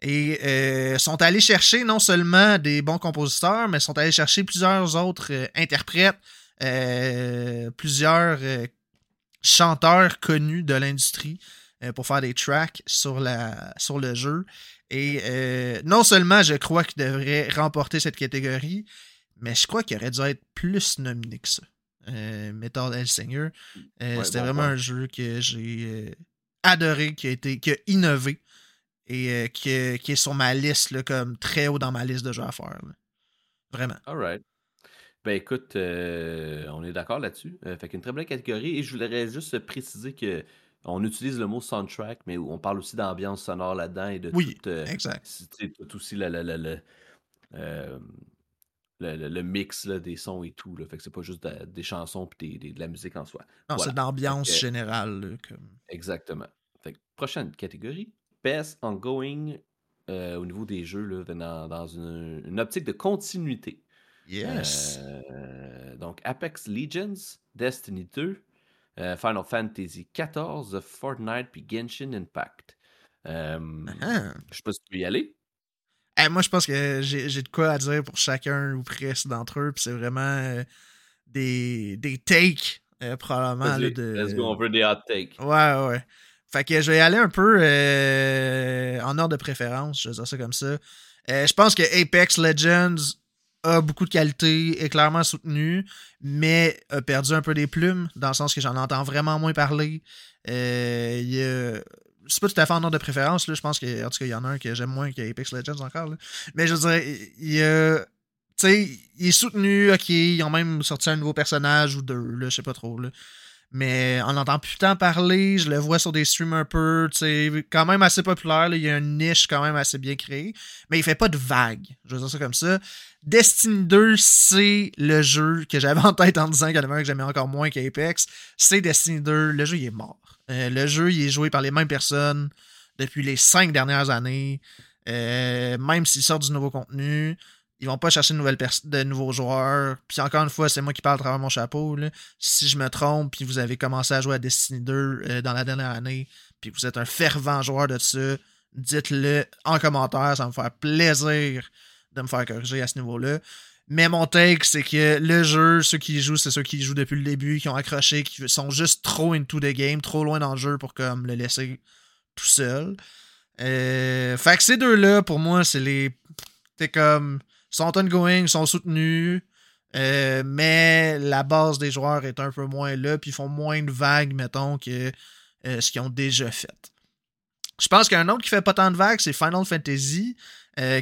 Et sont allés chercher non seulement des bons compositeurs, mais sont allés chercher plusieurs autres interprètes, plusieurs chanteurs connus de l'industrie pour faire des tracks sur, la, sur le jeu. Et non seulement je crois qu'il devrait remporter cette catégorie, mais je crois qu'il aurait dû être plus nominé que ça. Metal Hellsinger. C'était vraiment un jeu que j'ai adoré, qui a été qui a innové et qui, qui, est sur ma liste là, comme très haut dans ma liste de jeux à faire. Vraiment. Alright. Ben écoute, euh, on est d'accord là-dessus. Euh, fait qu'une très belle catégorie. Et je voudrais juste préciser que on utilise le mot soundtrack, mais on parle aussi d'ambiance sonore là-dedans et de oui, tout, euh, exact. tout aussi le, le, mix des sons et tout. Là. Fait que c'est pas juste des chansons et de la musique en soi. Non, c'est l'ambiance générale. Exactement. Fait que, prochaine catégorie. Best Ongoing au niveau des jeux là, dans, dans une optique de continuité. Yes. Euh, donc, Apex Legends, Destiny 2, euh, Final Fantasy XIV, Fortnite puis Genshin Impact. Euh, uh-huh. Je sais pas si tu veux y aller. Eh, moi, je pense que j'ai de quoi à dire pour chacun ou presque d'entre eux. Puis c'est vraiment des, des takes, probablement. Là, de... Let's go, on veut des hot takes. Ouais, ouais. Fait que je vais y aller un peu en ordre de préférence, je vais dire ça comme ça. je pense que Apex Legends a beaucoup de qualité, est clairement soutenu, mais a perdu un peu des plumes, dans le sens que j'en entends vraiment moins parler. Euh, c'est pas tout à fait en ordre de préférence, je pense que, en tout il y en a un que j'aime moins qu'Apex Legends encore. Mais je veux dire, il, il est soutenu, ok, ils ont même sorti un nouveau personnage ou deux, là, je sais pas trop. Mais on n'entend plus tant parler. Je le vois sur des streams un peu, tu sais, quand même assez populaire. il y a une niche quand même assez bien créée, mais il fait pas de vagues. Je veux dire ça comme ça. Destiny 2, c'est le jeu que j'avais en tête en disant qu'il que j'aimais encore moins qu'Apex. C'est Destiny 2. Le jeu, il est mort. Euh, le jeu, il est joué par les mêmes personnes depuis les cinq dernières années. Euh, même s'il sort du nouveau contenu. Ils vont pas chercher de, nouveaux joueurs. Puis encore une fois, c'est moi qui parle à travers mon chapeau. Si je me trompe, puis vous avez commencé à jouer à Destiny 2 euh, dans la dernière année, puis vous êtes un fervent joueur de ça, dites-le en commentaire. Ça va me faire plaisir de me faire corriger à ce niveau-là. Mais mon take, c'est que le jeu, ceux qui jouent, c'est ceux qui jouent depuis le début, qui ont accroché, qui sont juste trop into the game, trop loin dans le jeu pour comme le laisser tout seul. Euh, fait que ces deux-là, pour moi, c'est les. T'es comme sont ongoing, sont soutenus. Euh, mais la base des joueurs est un peu moins là, puis ils font moins de vagues, mettons, que euh, ce qu'ils ont déjà fait. Je pense qu'un autre qui fait pas tant de vagues, c'est Final Fantasy euh,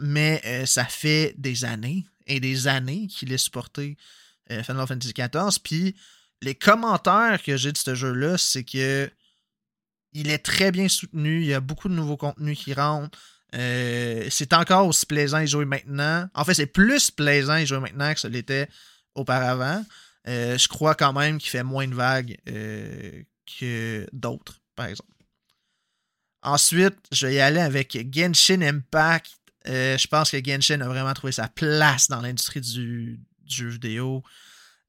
mais ça fait des années et des années qu'il est supporté Final Fantasy XIV. Puis les commentaires que j'ai de ce jeu-là, c'est que il est très bien soutenu, il y a beaucoup de nouveaux contenus qui rentrent. Euh, c'est encore aussi plaisant à jouer maintenant. En fait, c'est plus plaisant à jouer maintenant que ce l'était auparavant. Euh, je crois quand même qu'il fait moins de vagues euh, que d'autres, par exemple. Ensuite, je vais y aller avec Genshin Impact. je pense que Genshin a vraiment trouvé sa place dans l'industrie du, jeu vidéo.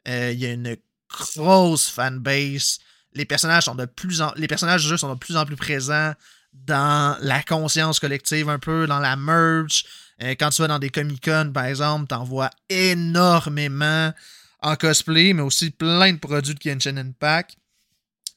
il y a une grosse fanbase. Les personnages sont de plus en... les personnages du jeu sont de plus en plus présents dans la conscience collective un peu, dans la merch. Euh, quand tu vas dans des Comic-Con, par exemple, t'en vois énormément en cosplay, mais aussi plein de produits de Genshin Impact.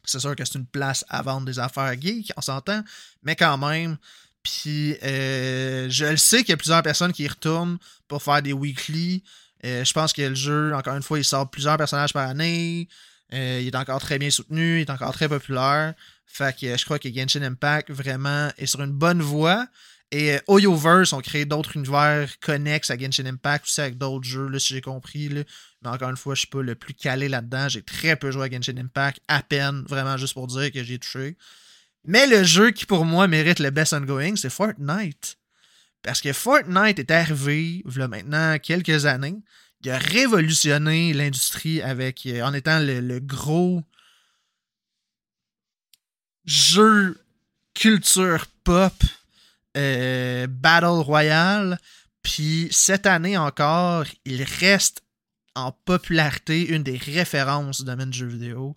C'est sûr que c'est une place à vendre des affaires geeks, on s'entend, mais quand même. Puis euh, je le sais qu'il y a plusieurs personnes qui y retournent pour faire des weekly. Euh, je pense que le jeu, encore une fois, il sort plusieurs personnages par année. il est encore très bien soutenu, il est encore très populaire. Fait que je crois que Genshin Impact vraiment est sur une bonne voie. Et euh, Oyoverse ont créé d'autres univers connexes à Genshin Impact, aussi avec d'autres jeux, là, si j'ai compris. Là. Mais encore une fois, je suis pas le plus calé là-dedans. J'ai très peu joué à Genshin Impact, à peine, vraiment juste pour dire que j'ai touché. Mais le jeu qui pour moi mérite le best ongoing, c'est Fortnite. Parce que Fortnite est arrivé, il y a maintenant quelques années. Il a révolutionné l'industrie avec euh, en étant le gros jeu culture pop euh, Battle Royale. Puis cette année encore, il reste en popularité une des références du domaine du jeu vidéo.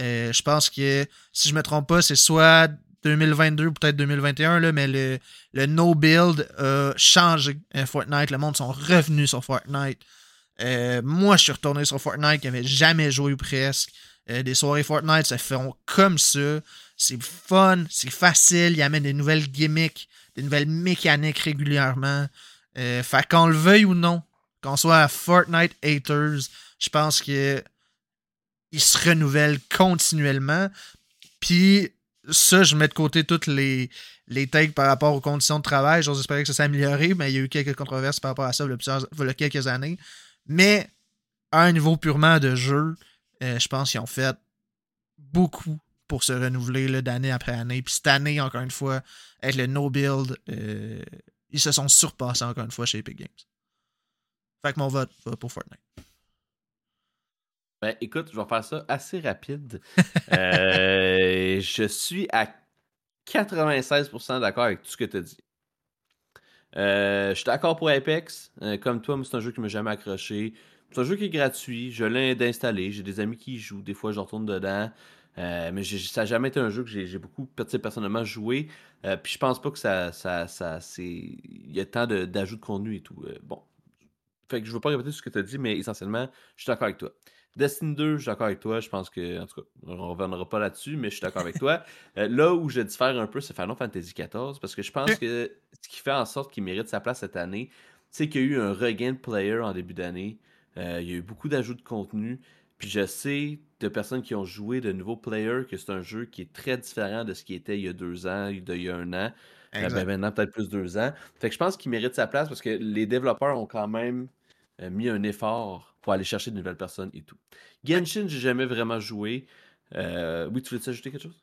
Euh, je pense que, si je me trompe pas, c'est soit 2022 ou peut-être 2021, là, mais le, le no build a changé euh, Fortnite. Le monde sont revenus sur Fortnite. moi, je suis retourné sur Fortnite qui avait jamais joué ou presque. Euh, des soirées Fortnite se font comme ça. C'est fun, c'est facile, il amène des nouvelles gimmicks, des nouvelles mécaniques régulièrement. Euh, fait qu'on le veuille ou non, qu'on soit à Fortnite haters, je pense que se renouvelle continuellement. Puis ça, je mets de côté toutes les, les par rapport aux conditions de travail. J'ose espérer que ça s'est amélioré, mais il y a eu quelques controverses par rapport à ça il y a quelques années. Mais à un niveau purement de jeu, euh, je pense qu'ils ont fait beaucoup pour se renouveler d'année après année. Puis cette année, encore une fois, avec le no-build, euh, ils se sont surpassés encore une fois chez Epic Games. Fait que mon vote va pour Fortnite. Ben, écoute, je vais faire ça assez rapide. Euh, je suis à 96% d'accord avec tout ce que tu as dit. Euh, je suis d'accord pour Apex. Euh, comme toi, c'est un jeu qui ne m'a jamais accroché. C'est un jeu qui est gratuit. Je l'ai d'installer. J'ai des amis qui y jouent. Des fois, je retourne dedans. mais ça n'a jamais été un jeu que j'ai beaucoup personnellement joué. puis je pense pas que ça, ça, ça c'est. Il y a tant d'ajouts de, de, contenu et tout. bon. Fait que je veux pas répéter ce que tu as dit, mais essentiellement, je suis d'accord avec toi. Destiny 2, je suis d'accord avec toi. Je pense que, en tout cas, on ne reviendra pas là-dessus, mais je suis d'accord avec toi. Euh, là où je diffère un peu, c'est Final Fantasy XIV, parce que je pense que ce qui fait en sorte qu'il mérite sa place cette année, c'est qu'il y a eu un regain de player en début d'année. Euh, il y a eu beaucoup d'ajouts de contenu. Puis je sais de personnes qui ont joué de nouveaux players que c'est un jeu qui est très différent de ce qui était il y a deux ans, il y a un an. Euh, ben maintenant, peut-être plus deux ans. Fait que je pense qu'il mérite sa place parce que les développeurs ont quand même mis un effort pour aller chercher de nouvelles personnes et tout. Genshin, j'ai jamais vraiment joué. Euh, oui, tu voulais ajouter quelque chose?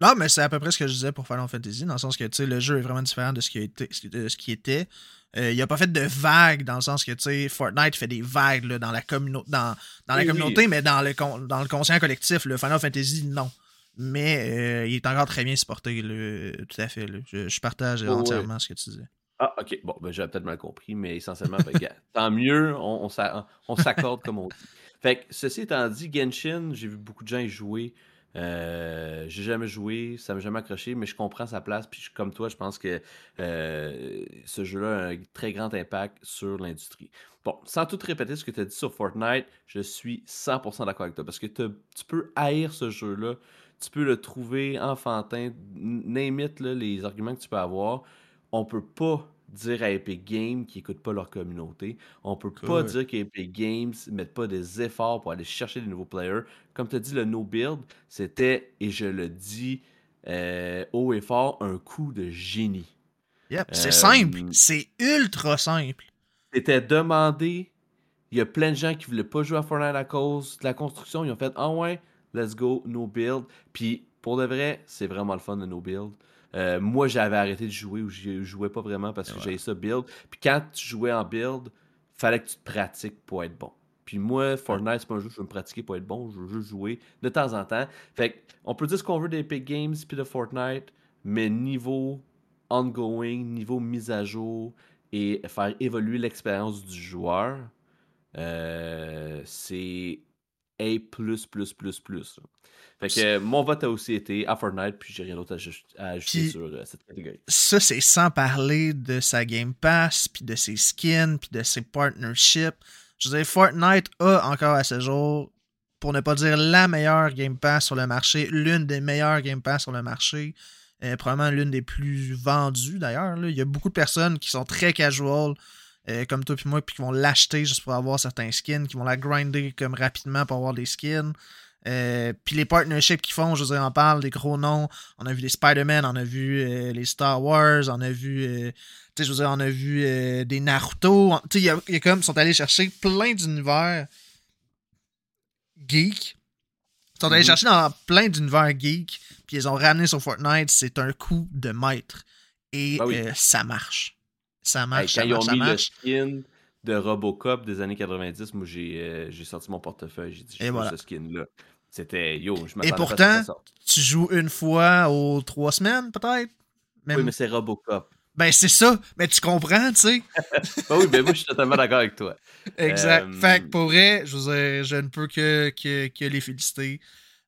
Non, mais c'est à peu près ce que je disais pour Final Fantasy, dans le sens que le jeu est vraiment différent de ce qui, était, de ce qui était. Euh, il n'a pas fait de vagues, dans le sens que Fortnite fait des vagues dans la, dans, dans la communauté, mais dans le, dans le conscient collectif. Le Final Fantasy, non. Mais euh, il est encore très bien supporté, tout à fait. Je, partage entièrement ce que tu disais. Ah, ok. Bon, ben, j'avais peut-être mal compris, mais essentiellement, ben, tant mieux, on, on s'accorde comme on dit. Fait que, ceci étant dit, Genshin, j'ai vu beaucoup de gens y jouer. Euh, j'ai jamais joué, ça m'a jamais accroché, mais je comprends sa place. Puis comme toi, je pense que euh, ce jeu-là a un très grand impact sur l'industrie. Bon, sans tout répéter ce que tu as dit sur Fortnite, je suis 100% d'accord avec toi. Parce que tu peux haïr ce jeu-là, tu peux le trouver enfantin, name it, les arguments que tu peux avoir on peut pas dire à Epic Games qu'ils n'écoutent pas leur communauté. On peut pas dire qu'Epic Games ne mettent pas des efforts pour aller chercher des nouveaux players. Comme tu as dit, le no build, c'était, et je le dis euh, haut et fort, un coup de génie. c'est simple. Euh, c'est ultra simple. C'était demandé. Il y a plein de gens qui voulaient pas jouer à Fortnite à cause de la construction. Ils ont fait Ah ouais, let's go, no build. Puis pour de vrai, c'est vraiment le fun de no build. Euh, moi, j'avais arrêté de jouer ou je jouais pas vraiment parce que j'avais ça build. Puis quand tu jouais en build, fallait que tu te pratiques pour être bon. Puis moi, Fortnite, c'est pas un jeu que je veux me pratiquer pour être bon, je veux juste jouer de temps en temps. Fait on peut dire ce qu'on veut d'Epic Games puis de Fortnite, mais niveau ongoing, niveau mise à jour et faire évoluer l'expérience du joueur, euh, c'est A. Fait que mon vote a aussi été à Fortnite, puis j'ai rien d'autre à, ajouter sur euh, cette catégorie. Ça, c'est sans parler de sa Game Pass, puis de ses skins, puis de ses partnerships. Je veux dire, Fortnite a encore à ce jour, pour ne pas dire la meilleure Game Pass sur le marché, l'une des meilleures Game Pass sur le marché. Euh, probablement l'une des plus vendues d'ailleurs. Il y a beaucoup de personnes qui sont très casual, euh, comme toi puis moi, puis qui vont l'acheter juste pour avoir certains skins, qui vont la grinder comme rapidement pour avoir des skins. Euh, puis les partnerships qu'ils font, je veux dire, on parle des gros noms. On a vu les Spider-Man, on a vu euh, les Star Wars, on a vu, euh, tu sais, je veux dire, on a vu des Naruto. Tu sais, il y, a comme, ils sont allés chercher plein d'univers geek. Ils sont allés mhm. chercher dans plein d'univers geek, puis ils ont ramené sur Fortnite. C'est un coup de maître. Et ah ça marche. Ça marche. quand ils ont mis le skin de Robocop des années 90, moi j'ai sorti mon portefeuille, j'ai dit je veux ce skin là. C'était yo, je Et pourtant, tu joues une fois aux trois semaines, peut-être? Oui, mais c'est Robocop. Ben, c'est ça. Mais tu comprends, tu sais. ben oui, ben moi, je suis totalement d'accord avec toi. Exact. Euh, fait que pour vrai, je, je ne peux que, que, les féliciter.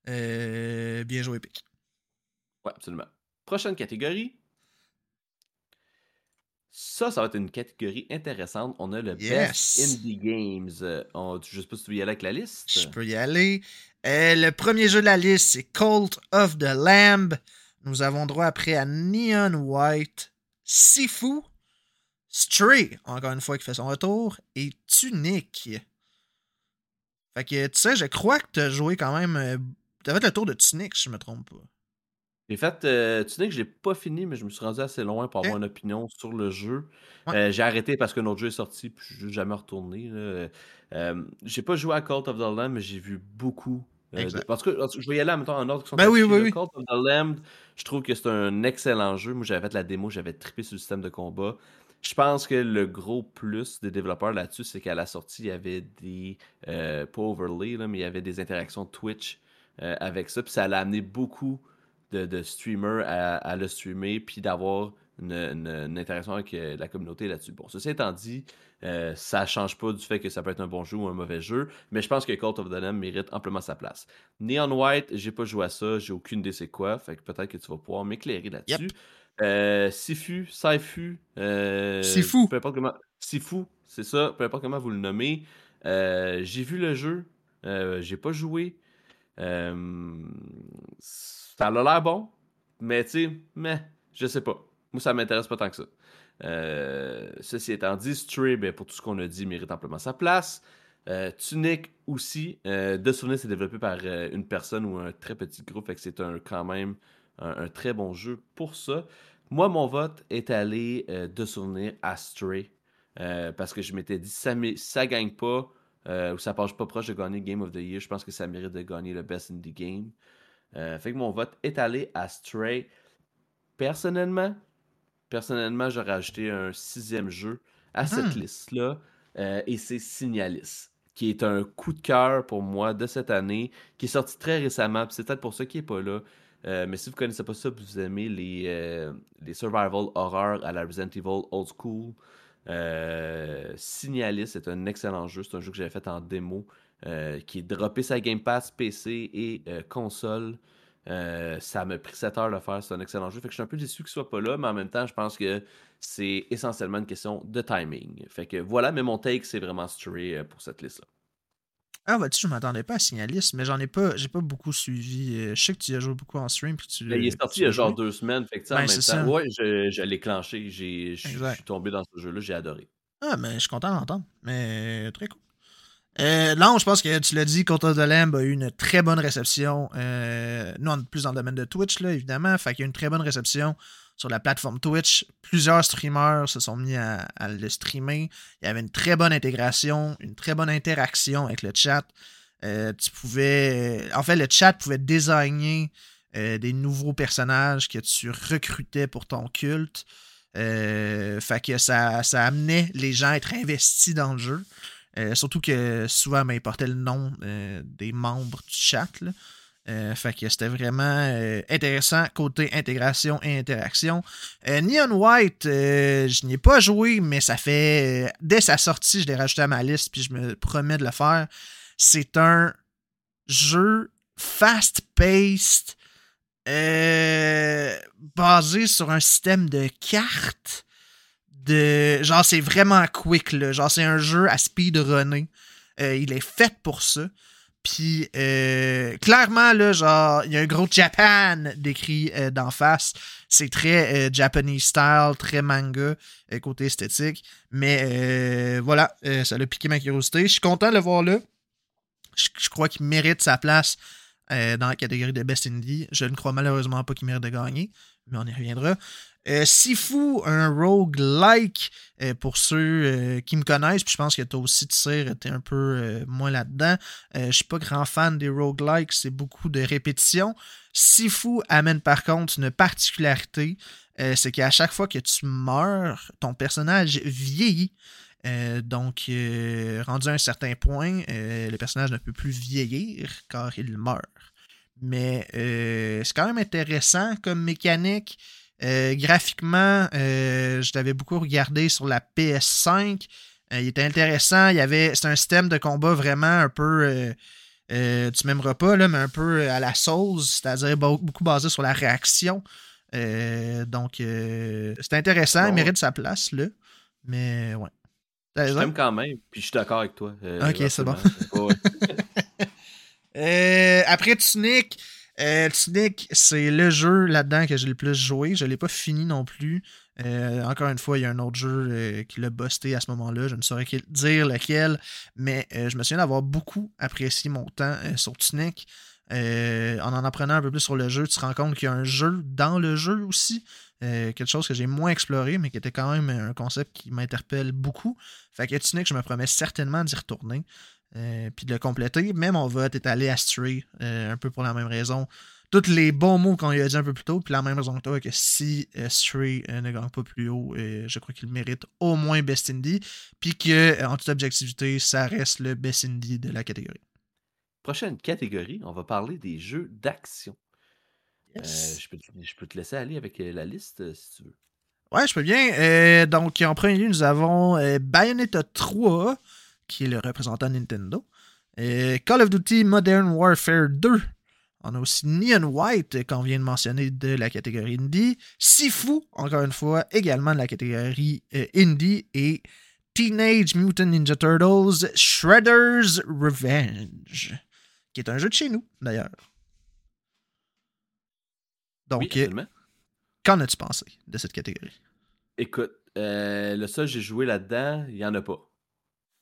Euh, bien joué, Epic. Ouais, absolument. Prochaine catégorie. Ça, ça va être une catégorie intéressante. On a le Yes. Best Indie Games. Euh, on- je sais pas si tu veux y aller avec la liste. Je peux y aller. Euh, le premier jeu de la liste, c'est Cult of the Lamb. Nous avons droit après à Neon White, Sifu, Stray, encore une fois, qui fait son retour, et Tunic. Fait que, tu sais, je crois que tu as joué quand même. euh, T'as fait le tour de Tunic, si je me trompe pas. J'ai fait, euh, tu sais que je l'ai pas fini, mais je me suis rendu assez loin pour avoir une opinion sur le jeu. Ouais. Euh, j'ai arrêté parce qu'un autre jeu est sorti, puis je suis jamais retourné. là. Euh, j'ai pas joué à Cult of the Lamb, mais j'ai vu beaucoup. euh, de-. Parce que tout cas, je vais y aller en même temps en ordre qui sont Ben oui, oui, là. oui. Cult of the Lamb, je trouve que c'est un excellent jeu. Moi, j'avais fait la démo, j'avais trippé sur le système de combat. Je pense que le gros plus des développeurs là-dessus, c'est qu'à la sortie, il y avait des. euh, pas overlay, là, mais il y avait des interactions Twitch euh, avec ça. Puis ça l'a amené beaucoup de, de streamers à, à le streamer, puis d'avoir une, une- une interaction avec euh, la communauté là-dessus. Bon, ceci étant dit, euh, ça change pas du fait que ça peut être un bon jeu ou un mauvais jeu, mais je pense que Cult of the Lamb mérite amplement sa place. Neon White, j'ai pas joué à ça, j'ai aucune idée c'est quoi, fait que peut-être que tu vas pouvoir m'éclairer là-dessus. Yep. Euh, Sifu, Saifu, euh, Sifu. peu importe comment, Sifu, c'est ça, peu importe comment vous le nommez. J'ai vu le jeu, j'ai pas joué. Euh, ça a l'air bon, mais tu sais, mais je sais pas. Moi, ça m'intéresse pas tant que ça. Euh, ceci étant dit, Stray, ben, pour tout ce qu'on a dit, mérite amplement sa place. Euh, Tunic aussi, de souvenir, c'est développé par une personne ou un très petit groupe, fait que c'est quand même un, très bon jeu pour ça. Moi, mon vote est allé de souvenir à Stray, parce que je m'étais dit, ça, ça gagne pas, euh, ou ça passe pas proche de gagner Game of the Year, je pense que ça mérite de gagner le Best Indie Game. Euh, fait que mon vote est allé à Stray. Personnellement, personnellement, j'aurais ajouté un sixième jeu à cette Hmm. liste-là, euh, et c'est Signalis, qui est un coup de cœur pour moi de cette année, qui est sorti très récemment, c'est peut-être pour ça qu'il est pas là. Euh, mais si vous connaissez pas ça, vous aimez les, euh, les survival horror à la Resident Evil Old School, euh, Signalis est un excellent jeu. C'est un jeu que j'avais fait en démo, euh, qui est droppé sa Game Pass PC et euh, console. Ça m'a pris 7 heures de le faire. C'est un excellent jeu. Fait que je suis un peu déçu qu'il soit pas là, mais en même temps, je pense que c'est essentiellement une question de timing. Fait que voilà, mais mon take, c'est vraiment Stray pour cette liste-là. Ah, bah, tu je m'attendais pas à Signalis, mais j'en ai pas, j'ai pas beaucoup suivi. Euh, Je sais que tu as joué beaucoup en stream. Puis tu, Mais il est sorti il y a genre deux semaines. Fait que, sais, en Ben, même temps, ça. ouais, je, je l'ai clenché. suis tombé dans ce jeu-là. J'ai adoré. Ah, mais je suis content d'entendre. Mais très cool. Euh, non, je pense que tu l'as dit, Contre de Lamb a eu une très bonne réception. Euh, nous, on est plus dans le domaine de Twitch, là, évidemment. Fait qu'il y a eu une très bonne réception sur la plateforme Twitch. Plusieurs streamers se sont mis à, le streamer. Il y avait une très bonne intégration, une très bonne interaction avec le chat. Euh, tu pouvais. En fait, le chat pouvait designer euh, des nouveaux personnages que tu recrutais pour ton culte. Euh, fait ça, amenait les gens à être investis dans le jeu. Euh, surtout que souvent, ben, ils portaient le nom des membres du chat. Euh, fait que c'était vraiment euh, intéressant côté intégration et interaction. Euh, Neon White, euh, je n'y ai pas joué, mais ça fait. dès sa sortie, je l'ai rajouté à ma liste, puis je me promets de le faire. C'est un jeu fast-paced, basé sur un système de cartes. De, genre, c'est vraiment quick, là. Genre, c'est un jeu à speedrunner. Il est fait pour ça. Puis, euh, clairement, là, genre, il y a un gros Japan décrit euh, d'en face. C'est très euh, Japanese style, très manga, côté esthétique. Mais voilà, ça a piqué ma curiosité. Je suis content de le voir là. Je, crois qu'il mérite sa place dans la catégorie de Best Indie. Je ne crois malheureusement pas qu'il mérite de gagner, mais on y reviendra. Euh, Sifu, un roguelike, euh, pour ceux euh, qui me connaissent, puis je pense que toi aussi, tu sais, t'es un peu moins là-dedans. Je suis pas grand fan des roguelikes, c'est beaucoup de répétitions. Sifu amène par contre une particularité, c'est qu'à chaque fois que tu meurs, ton personnage vieillit. Donc, rendu à un certain point, le personnage ne peut plus vieillir car il meurt. Mais c'est quand même intéressant comme mécanique. Euh, graphiquement, euh, je l'avais beaucoup regardé sur la PS5. Euh, il était intéressant. Il y avait, c'est un système de combat vraiment un peu, tu m'aimeras pas là, mais un peu à la sauce, c'est-à-dire beaucoup basé sur la réaction. donc, c'est intéressant, il mérite sa place, là. Mais, ouais. J'aime quand même, puis je suis d'accord avec toi. ok, c'est bon. après Tunic, Tunic, c'est le jeu là-dedans que j'ai le plus joué. Je ne l'ai pas fini non plus. Euh, encore une fois, il y a un autre jeu euh, qui l'a busté à ce moment-là. Je ne saurais dire lequel, mais euh, je me souviens d'avoir beaucoup apprécié mon temps sur Tunic. en en apprenant un peu plus sur le jeu, tu te rends compte qu'il y a un jeu dans le jeu aussi. quelque chose que j'ai moins exploré, mais qui était quand même un concept qui m'interpelle beaucoup. Fait que Tunic, je me promets certainement d'y retourner. Puis de le compléter. Mais mon vote est allé à Stray, un peu pour la même raison tous les bons mots qu'on lui a dit un peu plus tôt, puis la même raison que toi, que si euh, Stray euh, ne gagne pas plus haut, euh, je crois qu'il mérite au moins Best Indie, puis que en toute objectivité, ça reste le Best Indie de la catégorie. Prochaine catégorie, on va parler des jeux d'action. je, peux, te laisser aller avec la liste si tu veux. Ouais, je peux bien. donc, en premier lieu, nous avons Bayonetta 3, qui est le représentant Nintendo. Call of Duty Modern Warfare 2, on a aussi Neon White, qu'on vient de mentionner, de la catégorie Indie. Sifu, encore une fois, également de la catégorie euh, Indie. Et Teenage Mutant Ninja Turtles Shredder's Revenge, qui est un jeu de chez nous, d'ailleurs. Donc, qu'en as-tu pensé de cette catégorie? Écoute, euh, le seul que j'ai joué là-dedans, il n'y en a pas.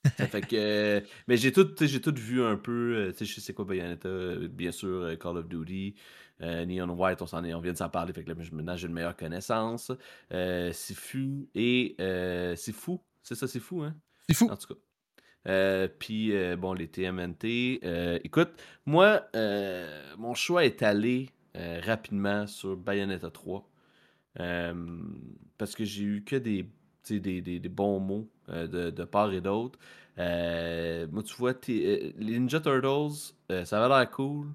fait que, mais j'ai tout, j'ai tout vu un peu. Euh, tu sais, je sais quoi Bayonetta, euh, bien sûr, euh, Call of Duty, Neon White, on, s'en est, on vient de s'en parler. Fait que là, maintenant, j'ai une meilleure connaissance. c'est fou et c'est fou. C'est ça, c'est fou, hein? C'est fou. En tout cas. Puis, bon, les TMNT. écoute, moi, mon choix est allé rapidement sur Bayonetta 3. parce que j'ai eu que des des, des, des, bons mots euh, de, de, part et d'autre. Euh, moi, tu vois, euh, les Ninja Turtles, ça va l'air cool.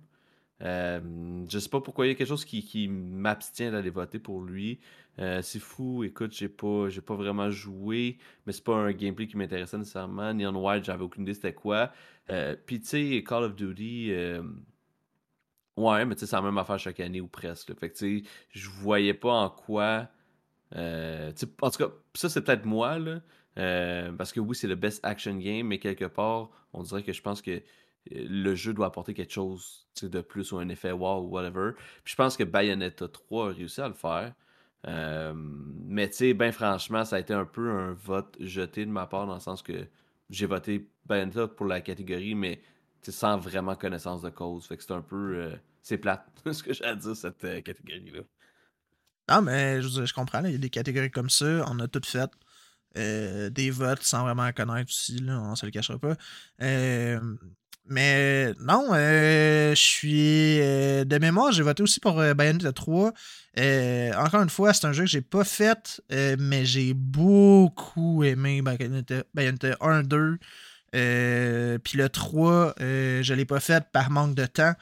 je sais pas pourquoi il y a quelque chose qui, qui m'abstient d'aller voter pour lui. c'est fou, écoute, j'ai pas, j'ai pas vraiment joué, mais c'est pas un gameplay qui m'intéressait nécessairement. Neon White, j'avais aucune idée c'était quoi. Puis tu sais, Call of Duty, ouais, mais tu sais, c'est la même affaire chaque année ou presque. Fait que tu sais, je voyais pas en quoi euh, en tout cas, ça c'est peut-être moi, là, euh, parce que oui, c'est le best action game, mais quelque part, on dirait que je pense que euh, le jeu doit apporter quelque chose de plus ou un effet wow ou whatever. Puis je pense que Bayonetta 3 a réussi à le faire. mais tu sais, ben franchement, ça a été un peu un vote jeté de ma part dans le sens que j'ai voté Bayonetta pour la catégorie, mais sans vraiment connaissance de cause. Fait que c'est un peu. c'est plate, ce que j'ai à dire, cette catégorie-là. Ah, mais je, comprends, il y a des catégories comme ça, on a toutes fait. Euh, des votes sans vraiment connaître aussi, là, on se le cachera pas. Euh, mais non, euh, je suis. de mémoire, j'ai voté aussi pour Bayonetta 3. encore une fois, c'est un jeu que j'ai pas fait, mais j'ai beaucoup aimé Bayonetta, Bayonetta 1, 2. Puis le 3, je l'ai pas fait par manque de temps.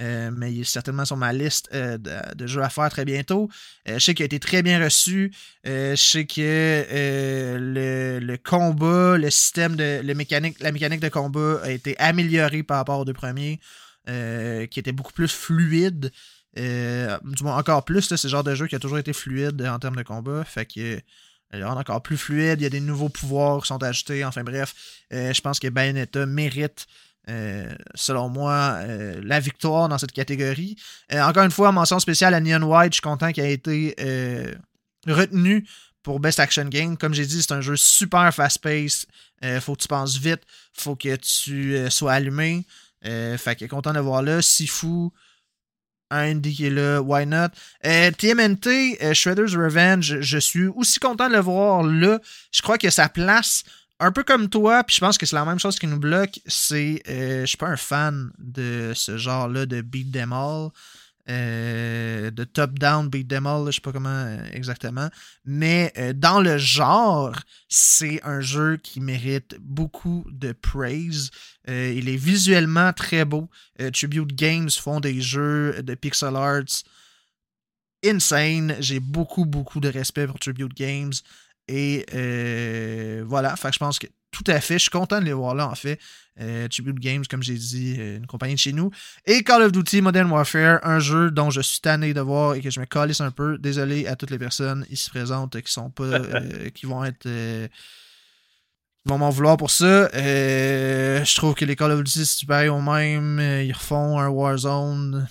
Euh, mais il est certainement sur ma liste euh, de, jeux à faire très bientôt. Euh, je sais qu'il a été très bien reçu. je sais que le, combat, le système de le mécanique, la mécanique de combat a été améliorée par rapport aux deux premiers, qui était beaucoup plus fluide. du moins encore plus, c'est ce genre de jeu qui a toujours été fluide en termes de combat. Fait que rend encore plus fluide, il y a des nouveaux pouvoirs qui sont ajoutés. Enfin bref, je pense que Bayonetta mérite euh, selon moi, euh, la victoire dans cette catégorie. Euh, encore une fois, mention spéciale à Neon White, je suis content qu'il ait été retenu pour Best Action Game. Comme j'ai dit, c'est un jeu super fast-paced. faut que tu penses vite. faut que tu sois allumé. fait que content de voir là. Sifu, indie qui est là, why not? TMNT, Shredder's Revenge, je suis aussi content de le voir là. Je crois que sa place un peu comme toi, puis je pense que c'est la même chose qui nous bloque, c'est euh, je suis pas un fan de ce genre-là de beat them all, euh, de top-down beat them all, je sais pas comment euh, exactement, mais dans le genre, c'est un jeu qui mérite beaucoup de praise. il est visuellement très beau. Tribute Games font des jeux de pixel arts insane. J'ai beaucoup, beaucoup de respect pour Tribute Games. Et euh, voilà, fait je pense que tout à fait. Je suis content de les voir là, en fait. Euh, Tribute Games, comme j'ai dit, euh, une compagnie de chez nous. Et Call of Duty Modern Warfare, un jeu dont je suis tanné de voir et que je me calisse un peu. Désolé à toutes les personnes ici présentes qui sont pas. Euh, qui vont être. Ils vont m'en vouloir pour ça. je trouve que les Call of Duty, c'est pareil au même. Ils refont un Warzone.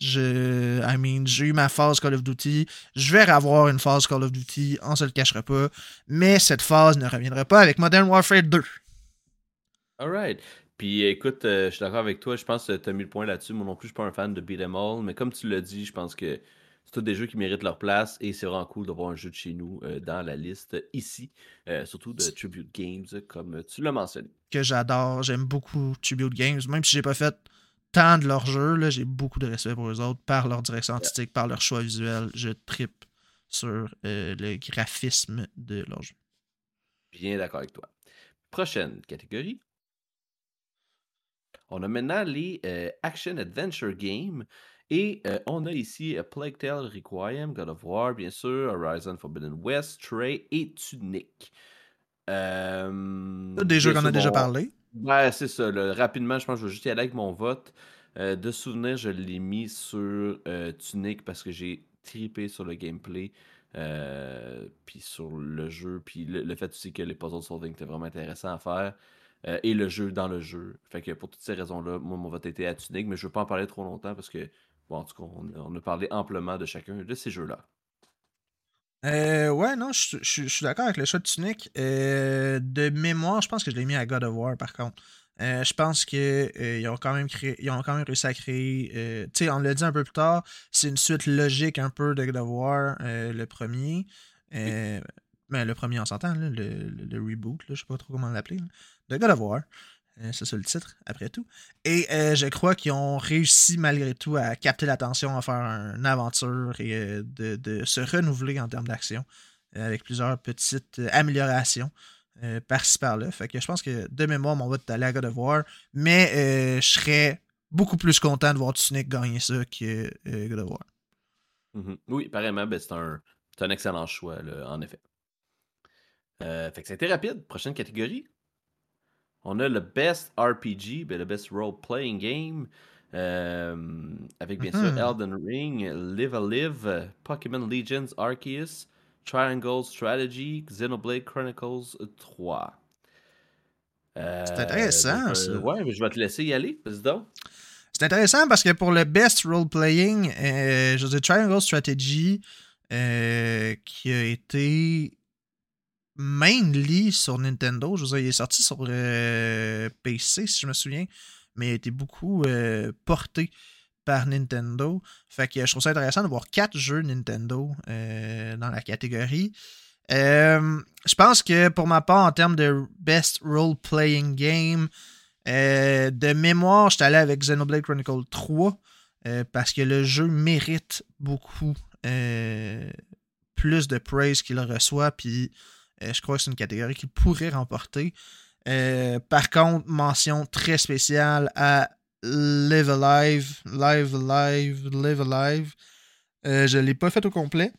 Je, I mean, j'ai eu ma phase Call of Duty. Je vais avoir une phase Call of Duty, on se le cachera pas. Mais cette phase ne reviendra pas avec Modern Warfare 2. Alright. Puis écoute, euh, je suis d'accord avec toi. Je pense que tu as mis le point là-dessus. Moi non plus, je suis pas un fan de Beat'em All. Mais comme tu l'as dit, je pense que c'est tous des jeux qui méritent leur place. Et c'est vraiment cool d'avoir un jeu de chez nous euh, dans la liste ici. Euh, surtout de Tribute Games, comme tu l'as mentionné. Que j'adore. J'aime beaucoup Tribute Games. Même si j'ai pas fait tant de leurs jeux, j'ai beaucoup de respect pour eux autres, par leur direction artistique, par leur choix visuel. Je tripe sur le graphisme de leur jeu. Bien d'accord avec toi. Prochaine catégorie. On a maintenant les euh, Action Adventure Games. Et euh, on a ici euh, Plague Tale Requiem, God of War, bien sûr, Horizon Forbidden West, Stray et Tunic. des jeux qu'on a déjà parlé. Ouais, c'est ça. rapidement, je pense que je vais juste y aller avec mon vote. de souvenir, je l'ai mis sur Tunic parce que j'ai tripé sur le gameplay. puis sur le jeu, puis le, fait aussi que les puzzle solving étaient vraiment intéressant à faire. Euh, et le jeu dans le jeu. Fait que pour toutes ces raisons-là, moi, mon vote était à Tunic, mais je ne veux pas en parler trop longtemps parce que, bon, en tout cas, on, a parlé amplement de chacun de ces jeux-là. Euh, ouais, non, je, suis d'accord avec le choix de Tunic. Euh, de mémoire, je pense que je l'ai mis à God of War, par contre. je pense qu'ils ont quand même créé, ils ont quand même réussi à créer. tu sais, on l'a dit un peu plus tard, c'est une suite logique un peu de God of War, le premier. Mais le premier, on s'entend, le, le, reboot, là, je sais pas trop comment l'appeler de God of War. Euh, c'est ça le titre, après tout. Et euh, je crois qu'ils ont réussi malgré tout à capter l'attention, à faire une aventure et euh, de, se renouveler en termes d'action avec plusieurs petites améliorations par-ci par-là. Fait que je pense que de mémoire, mon vote est à God of War, mais je serais beaucoup plus content de voir Tunic gagner ça que God of War. Mm-hmm. Oui, apparemment, ben, c'est un, un, excellent choix, en effet. fait que c'était rapide. Prochaine catégorie. On a le Best RPG, ben, le Best Role-Playing Game. Euh, avec bien sûr mm-hmm. Elden Ring, Live a Live, Pokémon Legends Arceus, Triangle Strategy, Xenoblade Chronicles 3. Euh, c'est intéressant, ça. Ouais, mais je vais te laisser y aller, donc. C'est intéressant parce que pour le best role-playing, euh, je veux dire, Triangle Strategy, qui a été mainly sur Nintendo. Je veux dire, il est sorti sur euh, PC, si je me souviens, mais il a été beaucoup euh, porté par Nintendo. Fait que je trouve ça intéressant de voir quatre jeux Nintendo euh, dans la catégorie. je pense que pour ma part, en termes de Best Role-Playing Game, de mémoire, je suis allé avec Xenoblade Chronicle 3 parce que le jeu mérite beaucoup plus de praise qu'il reçoit. Puis je crois que c'est une catégorie qu'il pourrait remporter. Euh, par contre, mention très spéciale à Live Alive, Live Alive, Live Alive. Euh, je ne l'ai pas fait au complet.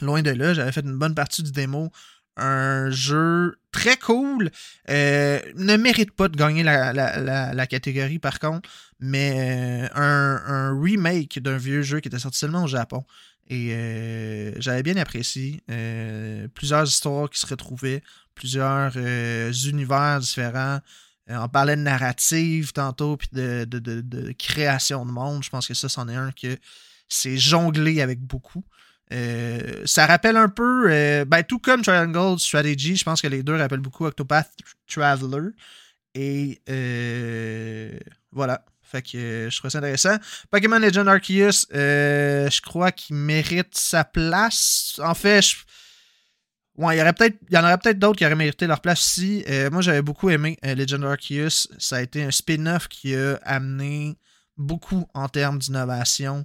Loin de là, j'avais fait une bonne partie du démo. Un jeu très cool. ne mérite pas de gagner la, catégorie par contre, mais un remake d'un vieux jeu qui était sorti seulement au Japon. Et euh, j'avais bien apprécié euh, plusieurs histoires qui se retrouvaient, plusieurs euh, univers différents. on parlait de narrative tantôt, puis de, création de monde. Je pense que ça, c'en est un que c'est jonglé avec beaucoup. ça rappelle un peu, ben, tout comme Triangle Strategy, je pense que les deux rappellent beaucoup Octopath Traveler. Et voilà. Fait que euh, je trouve ça intéressant. Pokémon Legend Arceus, euh, je crois qu'il mérite sa place. En fait, il y, aurait peut-être, il y en aurait peut-être d'autres qui auraient mérité leur place ici. Euh, moi, j'avais beaucoup aimé Legend Arceus. Ça a été un spin-off qui a amené beaucoup en termes d'innovation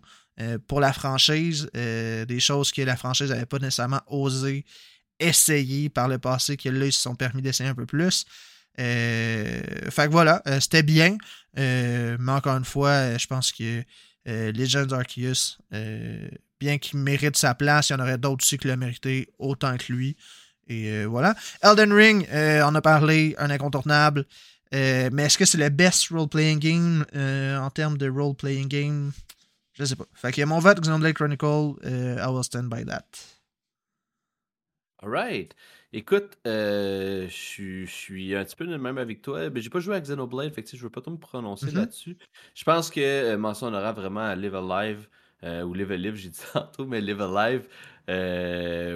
pour la franchise. des choses que la franchise n'avait pas nécessairement osé essayer par le passé, que là, ils se sont permis d'essayer un peu plus. Fait que voilà, c'était bien. Euh, mais encore une fois, euh, je pense que euh, Legends Arceus, bien qu'il mérite sa place, il y en aurait d'autres aussi qui l'auraient mérité autant que lui. Et voilà. Elden Ring, on a parlé, un incontournable. mais est-ce que c'est le best role-playing game en termes de role-playing game? Je sais pas. Fait que mon vote, Xenoblade Chronicle, I will stand by that. Alright. Écoute, je suis un petit peu de même avec toi. Mais j'ai pas joué à Xenoblade, fait que je veux pas trop me prononcer mm-hmm. là-dessus. Je pense que mention aura vraiment à Live Alive, ou Live Alive, j'ai dit tantôt, mais Live Alive,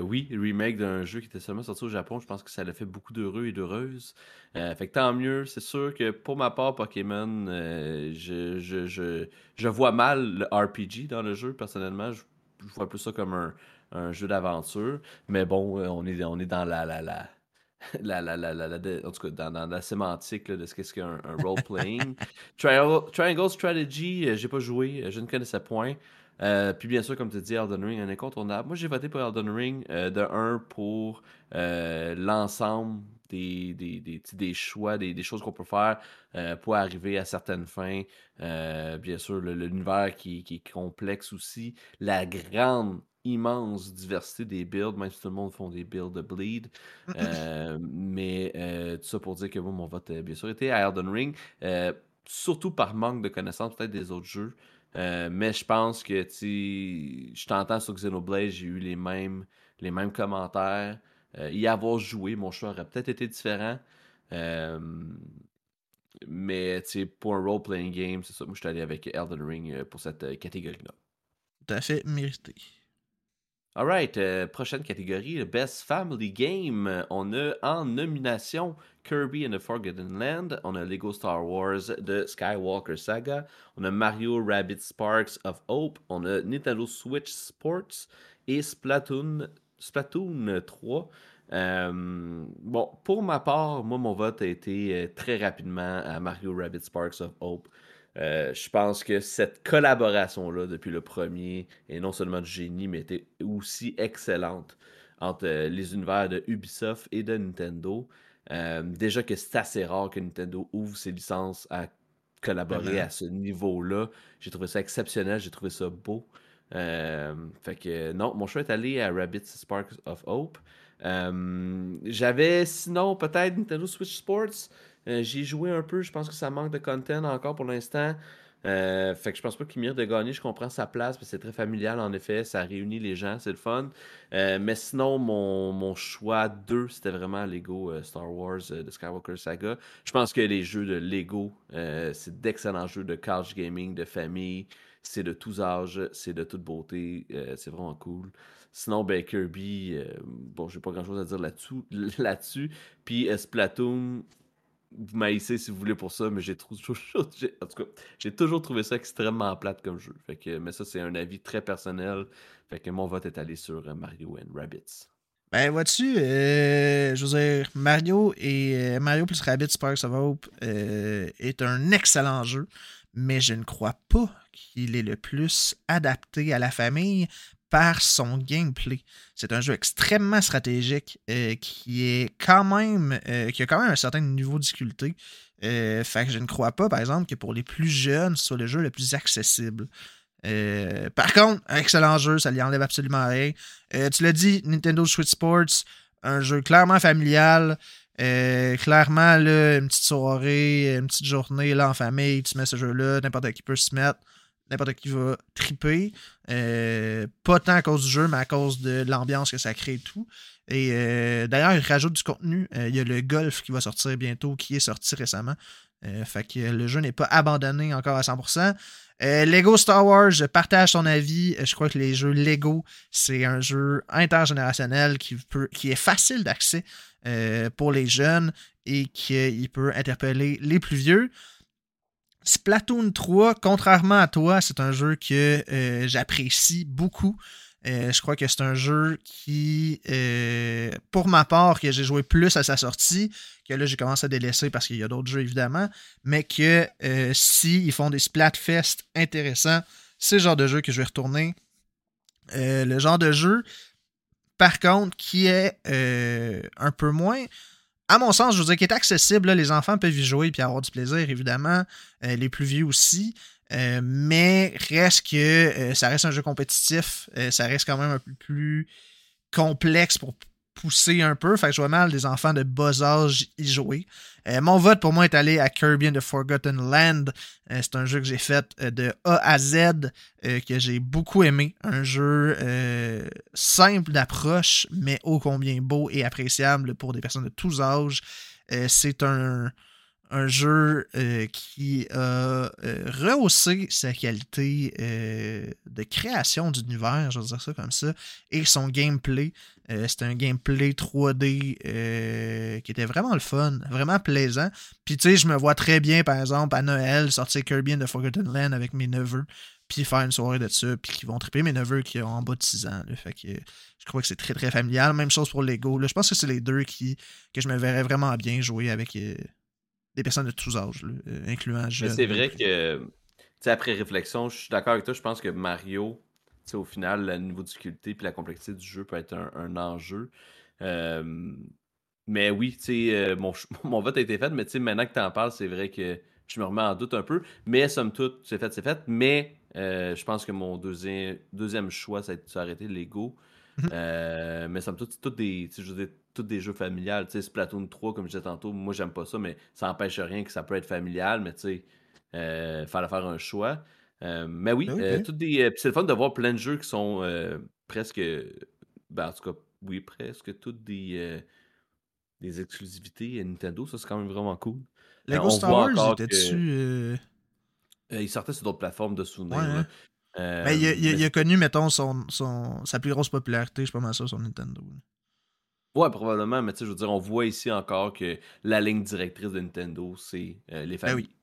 oui, remake d'un jeu qui était seulement sorti au Japon, je pense que ça l'a fait beaucoup d'heureux et d'heureuses. fait que tant mieux, c'est sûr que pour ma part, Pokémon, je, je, je, je vois mal le RPG dans le jeu, personnellement. Je, je vois plus ça comme un, un jeu d'aventure. Mais bon, euh, on est, on est dans la. la, la la, la, la, la, en tout cas, dans, la sémantique de ce qu'est qu'un un role-playing. Triangle, Strategy, euh, j'ai pas joué, euh, je ne connaissais point. puis bien sûr, comme tu dis, Elden Ring, un incontournable. Moi, j'ai voté pour Elden Ring de un pour l'ensemble des, des, des, des, choix, des, choses qu'on peut faire pour arriver à certaines fins. bien sûr, l'univers qui, qui, est complexe aussi. La grande immense diversité des builds, même si tout le monde font des builds de bleed. Euh, mais euh, tout ça pour dire que moi, mon vote, a bien sûr, été à Elden Ring. Euh, surtout par manque de connaissances peut-être des autres jeux. mais je pense que, tu je t'entends sur Xenoblade, j'ai eu les mêmes, les mêmes commentaires. y avoir joué, mon choix aurait peut-être été différent. mais, pour un role-playing game, c'est ça. Moi, je suis allé avec Elden Ring pour cette catégorie-là. Tout à fait mérité. Alright, euh, prochaine catégorie, Best Family Game. On a en nomination Kirby and the Forgotten Land, on a Lego Star Wars de Skywalker Saga, on a Mario Rabbit Sparks of Hope, on a Nintendo Switch Sports et Splatoon, Splatoon 3. Euh, bon, pour ma part, moi, mon vote a été euh, très rapidement à Mario Rabbit Sparks of Hope. Euh, je pense que cette collaboration-là, depuis le premier, est non seulement du génie, mais était aussi excellente entre euh, les univers de Ubisoft et de Nintendo. Euh, déjà que c'est assez rare que Nintendo ouvre ses licences à collaborer à ce niveau-là. J'ai trouvé ça exceptionnel, j'ai trouvé ça beau. fait que non, mon choix est allé à Rabbit Sparks of Hope. J'avais sinon peut-être Nintendo Switch Sports. Euh, j'ai joué un peu, je pense que ça manque de content encore pour l'instant. Euh, fait que je pense pas qu'il mérite de gagner. Je comprends sa place, parce c'est très familial en effet. Ça réunit les gens, c'est le fun. Euh, mais sinon, mon, choix 2, c'était vraiment Lego Star Wars de Skywalker Saga. Je pense que les jeux de Lego, c'est d'excellents jeux de couch gaming, de famille. C'est de tous âges, c'est de toute beauté. c'est vraiment cool. Sinon, ben, Kirby, bon, j'ai pas grand chose à dire là-dessus. là-dessus. Puis Splatoon, vous m'haïssez si vous voulez pour ça, mais j'ai toujours, en j'ai toujours trouvé ça extrêmement plate comme jeu. Fait que, mais ça, c'est un avis très personnel. Fait que mon vote est allé sur euh, Mario and Rabbids. Ben, vois-tu, euh, je veux dire, Mario et euh, Mario plus Rabbids Sparks of Hope est un excellent jeu, mais je ne crois pas qu'il est le plus adapté à la famille par son gameplay. C'est un jeu extrêmement stratégique euh, qui est quand même euh, qui a quand même un certain niveau de difficulté. Euh, fait que je ne crois pas, par exemple, que pour les plus jeunes, ce soit le jeu le plus accessible. par contre, un excellent jeu, ça lui enlève absolument rien. tu l'as dit, Nintendo Switch Sports, un jeu clairement familial. clairement, là, une petite soirée, une petite journée là, en famille, tu mets ce jeu-là, n'importe qui peut se mettre n'importe qui va triper. Euh, pas tant à cause du jeu, mais à cause de l'ambiance que ça crée et tout. Et euh, d'ailleurs, il rajoute du contenu. Euh, il y a le golf qui va sortir bientôt, qui est sorti récemment. fait que le jeu n'est pas abandonné encore à 100%. Lego Star Wars, je partage son avis. Je crois que les jeux Lego, c'est un jeu intergénérationnel qui, peut, qui est facile d'accès pour les jeunes et qui peut interpeller les plus vieux. Splatoon 3, contrairement à toi, c'est un jeu que euh, j'apprécie beaucoup. Euh, je crois que c'est un jeu qui, euh, pour ma part, que j'ai joué plus à sa sortie, que là j'ai commencé à délaisser parce qu'il y a d'autres jeux évidemment, mais que si ils font des Splatfest intéressants, c'est le genre de jeu que je vais retourner. le genre de jeu, par contre, qui est un peu moins à mon sens, je veux dire qu'il est accessible. les enfants peuvent y jouer et avoir du plaisir, évidemment. Euh, les plus vieux aussi. Euh, mais reste que euh, ça reste un jeu compétitif. ça reste quand même un peu plus complexe pour poussé un peu. Fait que je vois mal des enfants de bas âge y jouer. Euh, mon vote pour moi est allé à Kirby and the Forgotten Land. Euh, c'est un jeu que j'ai fait euh, de A à Z, que j'ai beaucoup aimé. Un jeu simple d'approche, mais ô combien beau et appréciable pour des personnes de tous âges. c'est un, un jeu qui a rehaussé sa qualité de création d'univers, je vais dire ça comme ça, et son gameplay. Euh, c'était un gameplay 3D euh, qui était vraiment le fun, vraiment plaisant. Puis tu sais, je me vois très bien, par exemple, à Noël, sortir Kirby and the Forgotten Land avec mes neveux, puis faire une soirée de ça, puis qui vont triper mes neveux qui ont en bas de 6 ans. Fait que je crois que c'est très très familial. Même chose pour Lego. Je pense que c'est les deux qui que je me verrais vraiment bien jouer avec euh, des personnes de tous âges, incluant jeunes. C'est vrai que, après réflexion, je suis d'accord avec toi, je pense que Mario au final, le niveau de difficulté et la complexité du jeu peut être un, enjeu. mais oui, euh, mon, mon vote a été fait, mais maintenant que tu en parles, c'est vrai que je me remets en doute un peu. Mais somme toute, c'est fait, c'est fait. Mais euh, je pense que mon deuxième, deuxième choix, ça a été Lego. Mmh euh, mais somme toute, c'est toutes des, tous des jeux familiales. Splatoon 3, comme je disais tantôt, moi, j'aime pas ça, mais ça n'empêche rien que ça peut être familial. Mais tu sais, il fallait faire un choix. Euh, mais oui, ben euh, des. Euh, c'est le fun de voir plein de jeux qui sont presque. Ben, en tout cas, oui, presque toutes des, des exclusivités Nintendo. Ça, c'est quand même vraiment cool. Lego Star Wars, était dessus. il sortait sur d'autres plateformes de souvenirs. Ben, il, a, connu, mettons, son, son, sa plus grosse popularité, je mal sûr, sur Nintendo. Ouais, probablement, mais tu sais, je veux dire, on voit ici encore que la ligne directrice de Nintendo, c'est les ben familles. oui.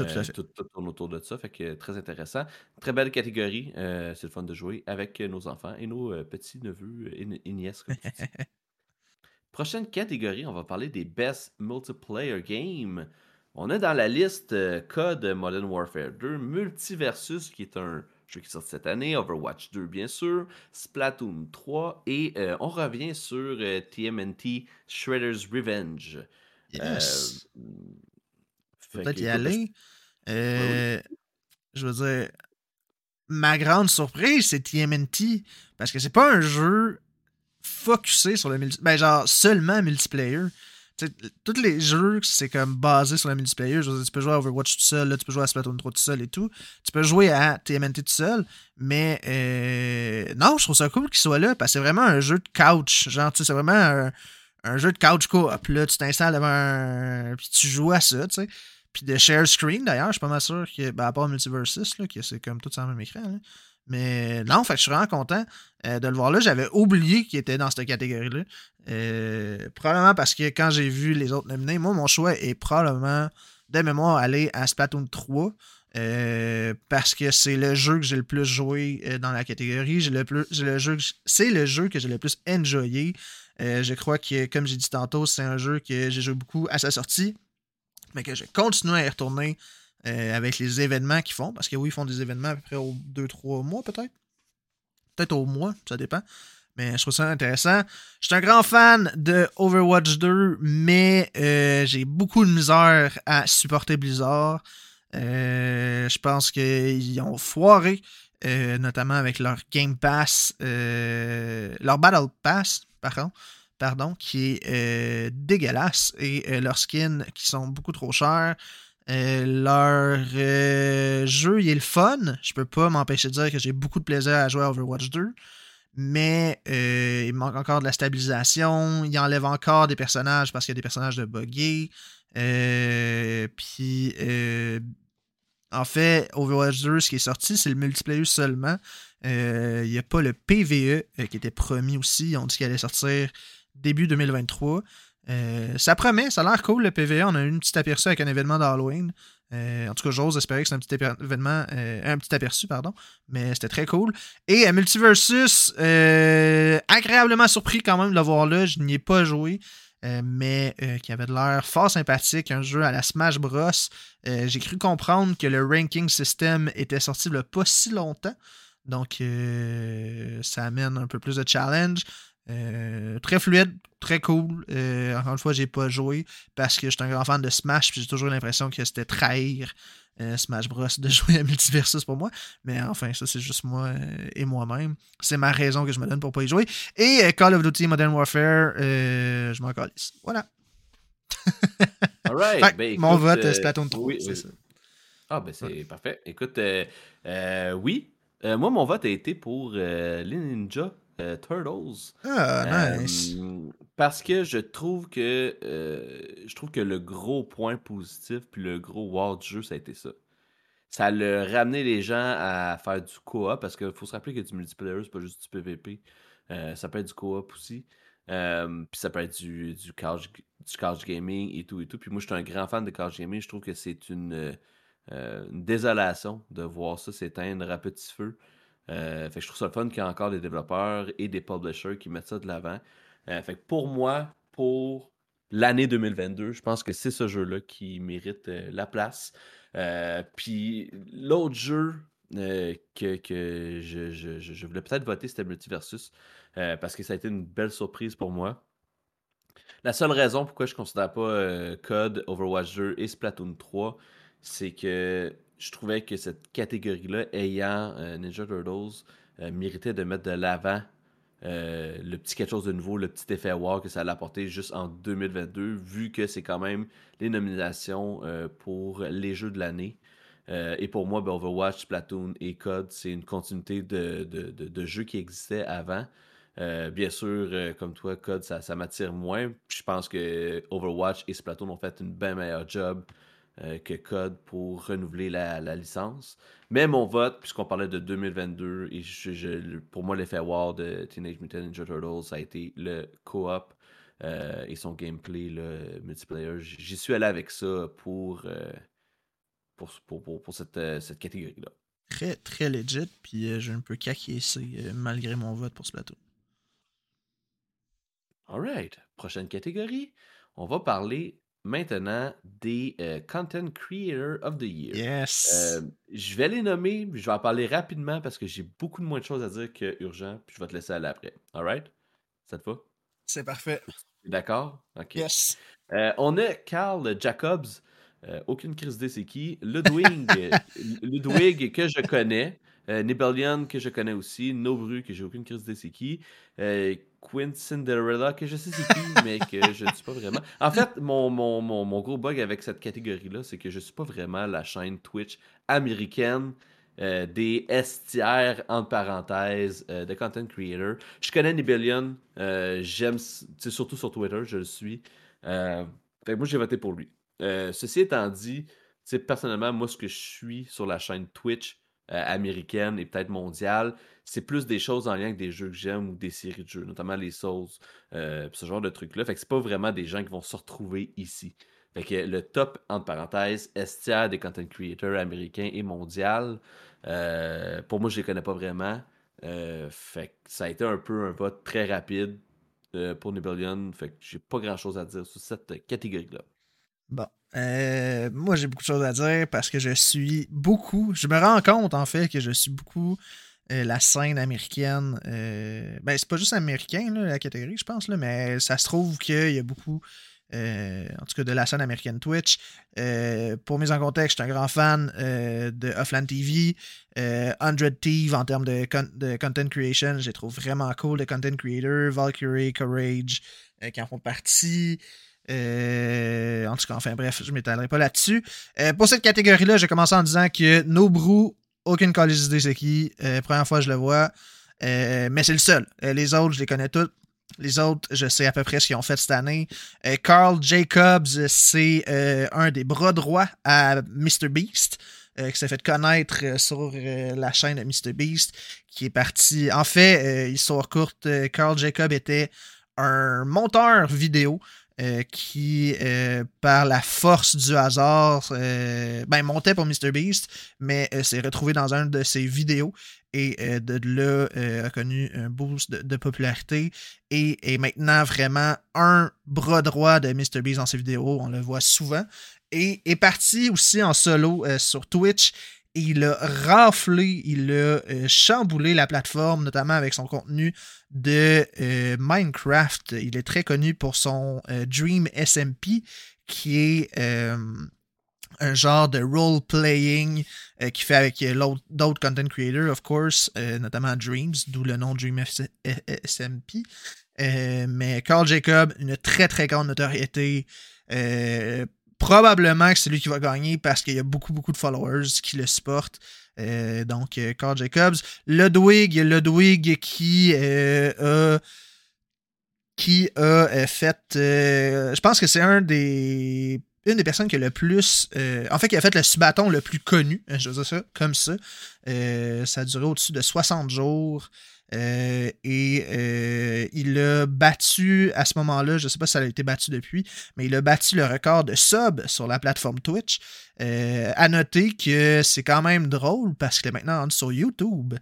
Euh, tout, tourne autour de ça, fait que très intéressant. Très belle catégorie. Euh, c'est le fun de jouer avec nos enfants et nos euh, petits neveux et, nièces. Prochaine catégorie, on va parler des Best Multiplayer Games. On est dans la liste Code Modern Warfare 2, Multiversus, qui est un jeu qui sort cette année, Overwatch 2 bien sûr, Splatoon 3, et on revient sur TMNT Shredder's Revenge. Yes peut-être y aller. Euh, je veux dire, ma grande surprise, c'est TMNT. Parce que c'est pas un jeu focusé sur le multiplayer. Ben, genre, seulement multiplayer. Tous les jeux, c'est comme basé sur le multiplayer. Je veux dire, tu peux jouer à Overwatch tout seul, tu peux jouer à Splatoon 3 tout seul et tout. Tu peux jouer à TMNT tout seul. Mais euh, non, je trouve ça cool qu'il soit là parce que c'est vraiment un jeu de couch. Genre, c'est vraiment un, un, jeu de couch co-op. Là, tu t'installes devant un. Puis tu joues à ça, tu sais. Puis de share screen, d'ailleurs, je suis pas mal sûr que, ben, à part Multiversus, là, que c'est comme tout sur le même écran. Mais non, fait je suis vraiment content euh, de le voir là. J'avais oublié qu'il était dans cette catégorie-là. Euh, probablement parce que quand j'ai vu les autres nominés, moi, mon choix est probablement, de mémoire, aller à Splatoon 3. Euh, parce que c'est le jeu que j'ai le plus joué dans la catégorie. J'ai le plus, le jeu, c'est le jeu que j'ai le plus enjoyé. je crois que, comme j'ai dit tantôt, c'est un jeu que j'ai joué beaucoup à sa sortie mais que je continue à y retourner euh, avec les événements qu'ils font. Parce que oui, ils font des événements à peu près aux 2-3 mois peut-être. Peut-être au mois, ça dépend. Mais je trouve ça intéressant. Je suis un grand fan de Overwatch 2, mais euh, j'ai beaucoup de misère à supporter Blizzard. Euh, je pense qu'ils ont foiré, notamment avec leur Game Pass, leur Battle Pass, par contre pardon, qui est dégueulasse et leurs skins qui sont beaucoup trop chers. Euh, leur jeu, il est le fun. Je peux pas m'empêcher de dire que j'ai beaucoup de plaisir à jouer à Overwatch 2. Mais il manque encore de la stabilisation. Il enlève encore des personnages parce qu'il y a des personnages de buggés. Puis, en fait, Overwatch 2, ce qui est sorti, c'est le multiplayer seulement. Il n'y a pas le PVE qui était promis aussi. Ont dit qu'il allait sortir début 2023. Euh, ça promet, ça a l'air cool le PVA. On a eu un petit aperçu avec un événement d'Halloween. Euh, en tout cas, j'ose espérer que c'est un petit événement, euh, un petit aperçu, pardon. Mais c'était très cool. Et Multiversus, agréablement surpris quand même de le voir là. Je n'y ai pas joué. mais qui avait de l'air fort sympathique, un jeu à la Smash Bros. J'ai cru comprendre que le ranking system était sorti il n'y a pas si longtemps. Donc, ça amène un peu plus de challenge. Euh, très fluide, très cool. encore une fois, j'ai pas joué parce que je suis un grand fan de Smash, puis j'ai toujours l'impression que c'était trahir Smash Bros de jouer à Multiversus pour moi. Mais enfin, ça, c'est juste moi et moi-même. C'est ma raison que je me donne pour pas y jouer. Et Call of Duty Modern Warfare, je m'en calisse. Voilà. Ben, mon vote, c'est Splatoon 3. Oui, c'est ça. Ah, ben c'est parfait. Écoute, oui, moi, mon vote a été pour les Ninja euh, Turtles. Ah, nice. parce que je trouve que euh, je trouve que le gros point positif puis le gros wow du jeu, ça a été ça. Ça a ramené les gens à faire du co-op parce qu'il faut se rappeler que du multiplayer, c'est pas juste du PVP. Euh, ça peut être du co-op aussi. puis ça peut être du, du, couch, du couch gaming et tout et tout. Puis moi, je suis un grand fan de couch gaming. Je trouve que c'est une, une désolation de voir ça s'éteindre à petit feu. Euh, fait je trouve ça le fun qu'il y a encore des développeurs et des publishers qui mettent ça de l'avant. Euh, fait pour moi, pour l'année 2022, je pense que c'est ce jeu-là qui mérite euh, la place. puis l'autre jeu que, je, voulais peut-être voter, c'était Multiversus, parce que ça a été une belle surprise pour moi. La seule raison pourquoi je ne considère pas Code, Overwatch 2 et Splatoon 3, c'est que je trouvais que cette catégorie-là, ayant euh, Ninja Turtles, euh, méritait de mettre de l'avant euh, le petit quelque chose de nouveau, le petit effet wow que ça allait apporter juste en 2022, vu que c'est quand même les nominations pour les jeux de l'année. et pour moi, ben, Overwatch, Splatoon et Code, c'est une continuité de, jeux qui existaient avant. bien sûr, comme toi, Code, ça, m'attire moins. Je pense que Overwatch et Splatoon ont fait une bien meilleure job euh, que Code pour renouveler la, licence. Mais mon vote, puisqu'on parlait de 2022, et pour moi, l'effet wow de Teenage Mutant Ninja Turtles, ça a été le co-op euh, et son gameplay le multiplayer. J'y suis allé avec ça pour, euh, pour, cette, cette catégorie-là. Très, très legit, puis j'ai un peu caquiessé malgré mon vote pour Splatoon. Alright, prochaine catégorie. On va parler maintenant des euh, Content Creator of the Year. Yes. Euh, je vais les nommer, je vais en parler rapidement parce que j'ai beaucoup de moins de choses à dire que urgent, puis je vais te laisser aller après. Alright? Ça te va? C'est parfait. D'accord? OK. Yes. Euh, on a Carl Jacobs. aucune crise d'idée, c'est qui? Ludwig, Ludwig que je connais. Nibelian que je connais aussi. Nobru que j'ai aucune crise d'idée, c'est qui? Queen Cinderella, que je sais c'est qui, mais que je ne suis pas vraiment. En fait, mon, mon, mon, gros bug avec cette catégorie-là, c'est que je ne suis pas vraiment la chaîne Twitch américaine euh, des STR, entre parenthèses, euh, de content creator. Je connais Nibelion, euh, j'aime, surtout sur Twitter, je le suis. fait moi, j'ai voté pour lui. ceci étant dit, personnellement, moi, ce que je suis sur la chaîne Twitch, euh, américaine et peut-être mondiale, c'est plus des choses en lien avec des jeux que j'aime ou des séries de jeux, notamment les Souls, euh, ce genre de trucs-là. Fait que c'est pas vraiment des gens qui vont se retrouver ici. Fait que le top, entre parenthèses, estière des content creators américains et mondial, euh, pour moi, je les connais pas vraiment. fait que ça a été un peu un vote très rapide pour Nibelion. Fait que j'ai pas grand chose à dire sur cette catégorie-là. Bon. Euh, moi, j'ai beaucoup de choses à dire parce que je suis beaucoup. Je me rends compte, en fait, que je suis beaucoup euh, la scène américaine. Euh, ben, c'est pas juste américain, la catégorie, je pense, là, mais ça se trouve qu'il y a beaucoup. en tout cas, de la scène américaine Twitch. pour mise en contexte, je suis un grand fan de Offline TV. 100 Thieves en termes de, content creation, je les trouve vraiment cool. De content creator, Valkyrie, Courage, qui en font partie. Euh, en tout cas, enfin bref, je m'étalerai pas là-dessus. Euh, pour cette catégorie-là, j'ai commencé en disant que Nobru, aucune collège idée c'est qui. Euh, première fois je le vois. mais c'est le seul. les autres, je les connais tous. Les autres, je sais à peu près ce qu'ils ont fait cette année. Carl Jacobs, c'est un des bras droits à MrBeast. qui s'est fait connaître sur la chaîne de MrBeast, qui est parti. En fait, histoire courte, Carl Jacob était un monteur vidéo euh, qui, euh, par la force du hasard, euh, ben, montait pour MrBeast, mais s'est retrouvé dans un de ses vidéos et de là a connu un boost de, popularité et est maintenant vraiment un bras droit de MrBeast dans ses vidéos. On le voit souvent. Et est parti aussi en solo sur Twitch il a raflé, il a chamboulé la plateforme, notamment avec son contenu de Minecraft. Il est très connu pour son Dream SMP, qui est un genre de role-playing euh, qu'il fait avec euh, d'autres content creators, of course, euh, notamment Dreams, d'où le nom Dream SMP. mais Carl Jacob, une très très grande notoriété. Probablement que c'est lui qui va gagner parce qu'il y a beaucoup beaucoup de followers qui le supportent. donc Carl Jacobs. Ludwig, Ludwig qui a qui a fait. je pense que c'est un des une des personnes qui a le plus. Euh, en fait, qui a fait le subathon le plus connu, hein, je veux dire ça, comme ça. Euh, ça a duré au-dessus de 60 jours. Euh, et il a battu à ce moment-là, je ne sais pas si ça a été battu depuis, mais il a battu le record de sub sur la plateforme Twitch. à noter que c'est quand même drôle parce qu'il est maintenant sur YouTube.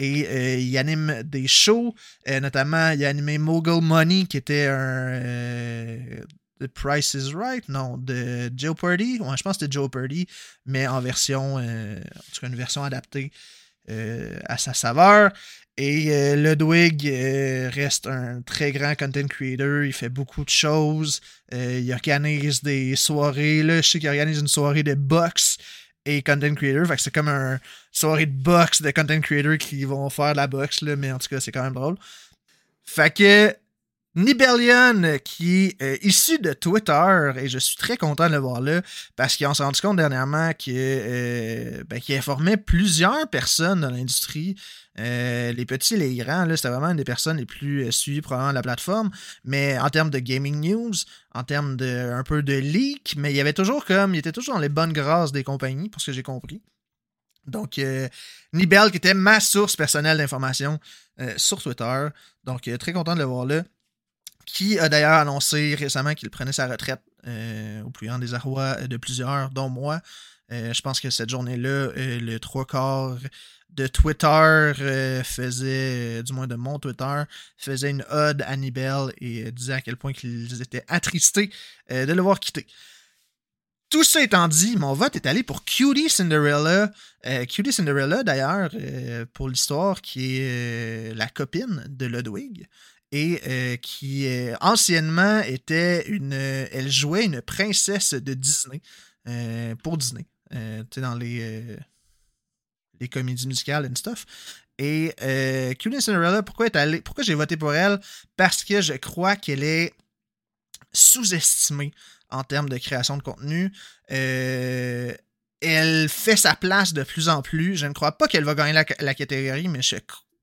Et il anime des shows, notamment il a animé Mogul Money, qui était un The Price is Right, non, de Joe Purdy. Ouais, je pense que c'était Joe Purdy, mais en version, euh, en tout cas une version adaptée euh, à sa saveur. Et euh, Ludwig reste un très grand content creator. Il fait beaucoup de choses. il organise des soirées. Là, je sais qu'il organise une soirée de boxe et content creator. Fait que c'est comme une soirée de boxe de content creator qui vont faire de la boxe, là, mais en tout cas, c'est quand même drôle. Fait que Nibelion, qui est euh, issu de Twitter, et je suis très content de le voir là, parce qu'on s'est rendu compte dernièrement qu'il euh, ben, informait plusieurs personnes dans l'industrie. Euh, les petits et les grands, c'était vraiment une des personnes les plus suivies probablement de la plateforme. Mais en termes de gaming news, en termes de un peu de leak, mais il y avait toujours comme. Il était toujours dans les bonnes grâces des compagnies, pour ce que j'ai compris. Donc, Nibel, qui était ma source personnelle d'information sur Twitter. Donc, très content de le voir là qui a d'ailleurs annoncé récemment qu'il prenait sa retraite euh, au plus grand désarroi de plusieurs, dont moi. Euh, je pense que cette journée-là, euh, le trois quarts de Twitter faisait, du moins de mon Twitter, faisait une ode à Nibel et disait à quel point qu'ils étaient attristés de le voir quitter. Tout ça étant dit, mon vote est allé pour Cutie Cinderella. Cutie Cinderella, d'ailleurs, pour l'histoire, qui est la copine de Ludwig et euh, qui euh, anciennement était une. Elle jouait une princesse de Disney euh, pour Disney. tu sais, dans les, les comédies musicales and stuff. Et euh, Cinderella, pourquoi, pourquoi j'ai voté pour elle? Parce que je crois qu'elle est sous-estimée en termes de création de contenu. elle fait sa place de plus en plus. Je ne crois pas qu'elle va gagner la, la catégorie, mais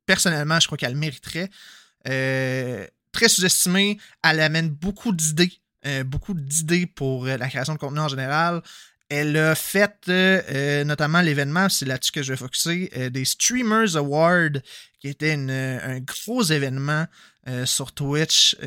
personnellement, je crois qu'elle mériterait. Euh, très sous-estimée. Elle amène beaucoup d'idées. Euh, beaucoup d'idées pour euh, la création de contenu en général. Elle a fait notamment l'événement, c'est là-dessus que je vais focuser, des Streamers Awards, qui était un gros événement sur Twitch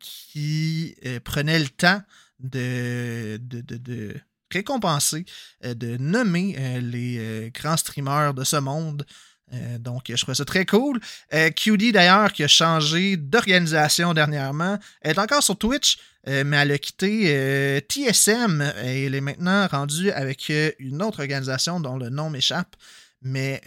qui prenait le temps de, de, de récompenser, de nommer les grands streamers de ce monde euh, donc, je trouve ça très cool. Euh, QD, d'ailleurs, qui a changé d'organisation dernièrement, elle est encore sur Twitch, euh, mais elle a quitté TSM et elle est maintenant rendue avec une autre organisation dont le nom m'échappe, mais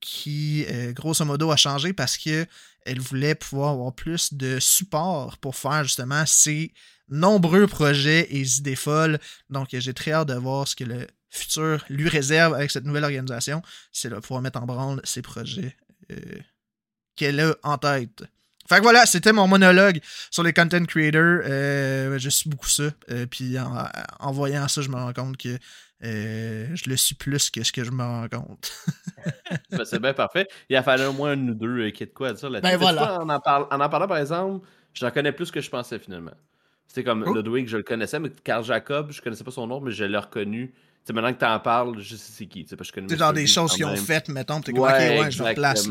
qui, grosso modo, a changé parce qu'elle voulait pouvoir avoir plus de support pour faire justement ses nombreux projets et idées folles. Donc, j'ai très hâte de voir ce que le futur lui réserve avec cette nouvelle organisation, c'est de pouvoir mettre en branle ses projets euh, qu'elle a en tête. Fait que voilà, c'était mon monologue sur les content creators. Euh, je suis beaucoup ça. Euh, puis en, voyant ça, je me rends compte que je le suis plus que ce que je me rends compte. Ben, c'est bien parfait. Il a fallu au moins une ou deux qui est de quoi dire là-dessus. Ben voilà. En en, parlant, par exemple, j'en connais plus que je pensais finalement. C'était comme oh. Ludwig, je le connaissais, mais Carl Jacob, je connaissais pas son nom, mais je l'ai reconnu sais, maintenant que t'en parles, je sais c'est qui. Parce que je c'est genre des choses qu'ils ont faites, mettons, t'es comme, ok, ouais, je replace.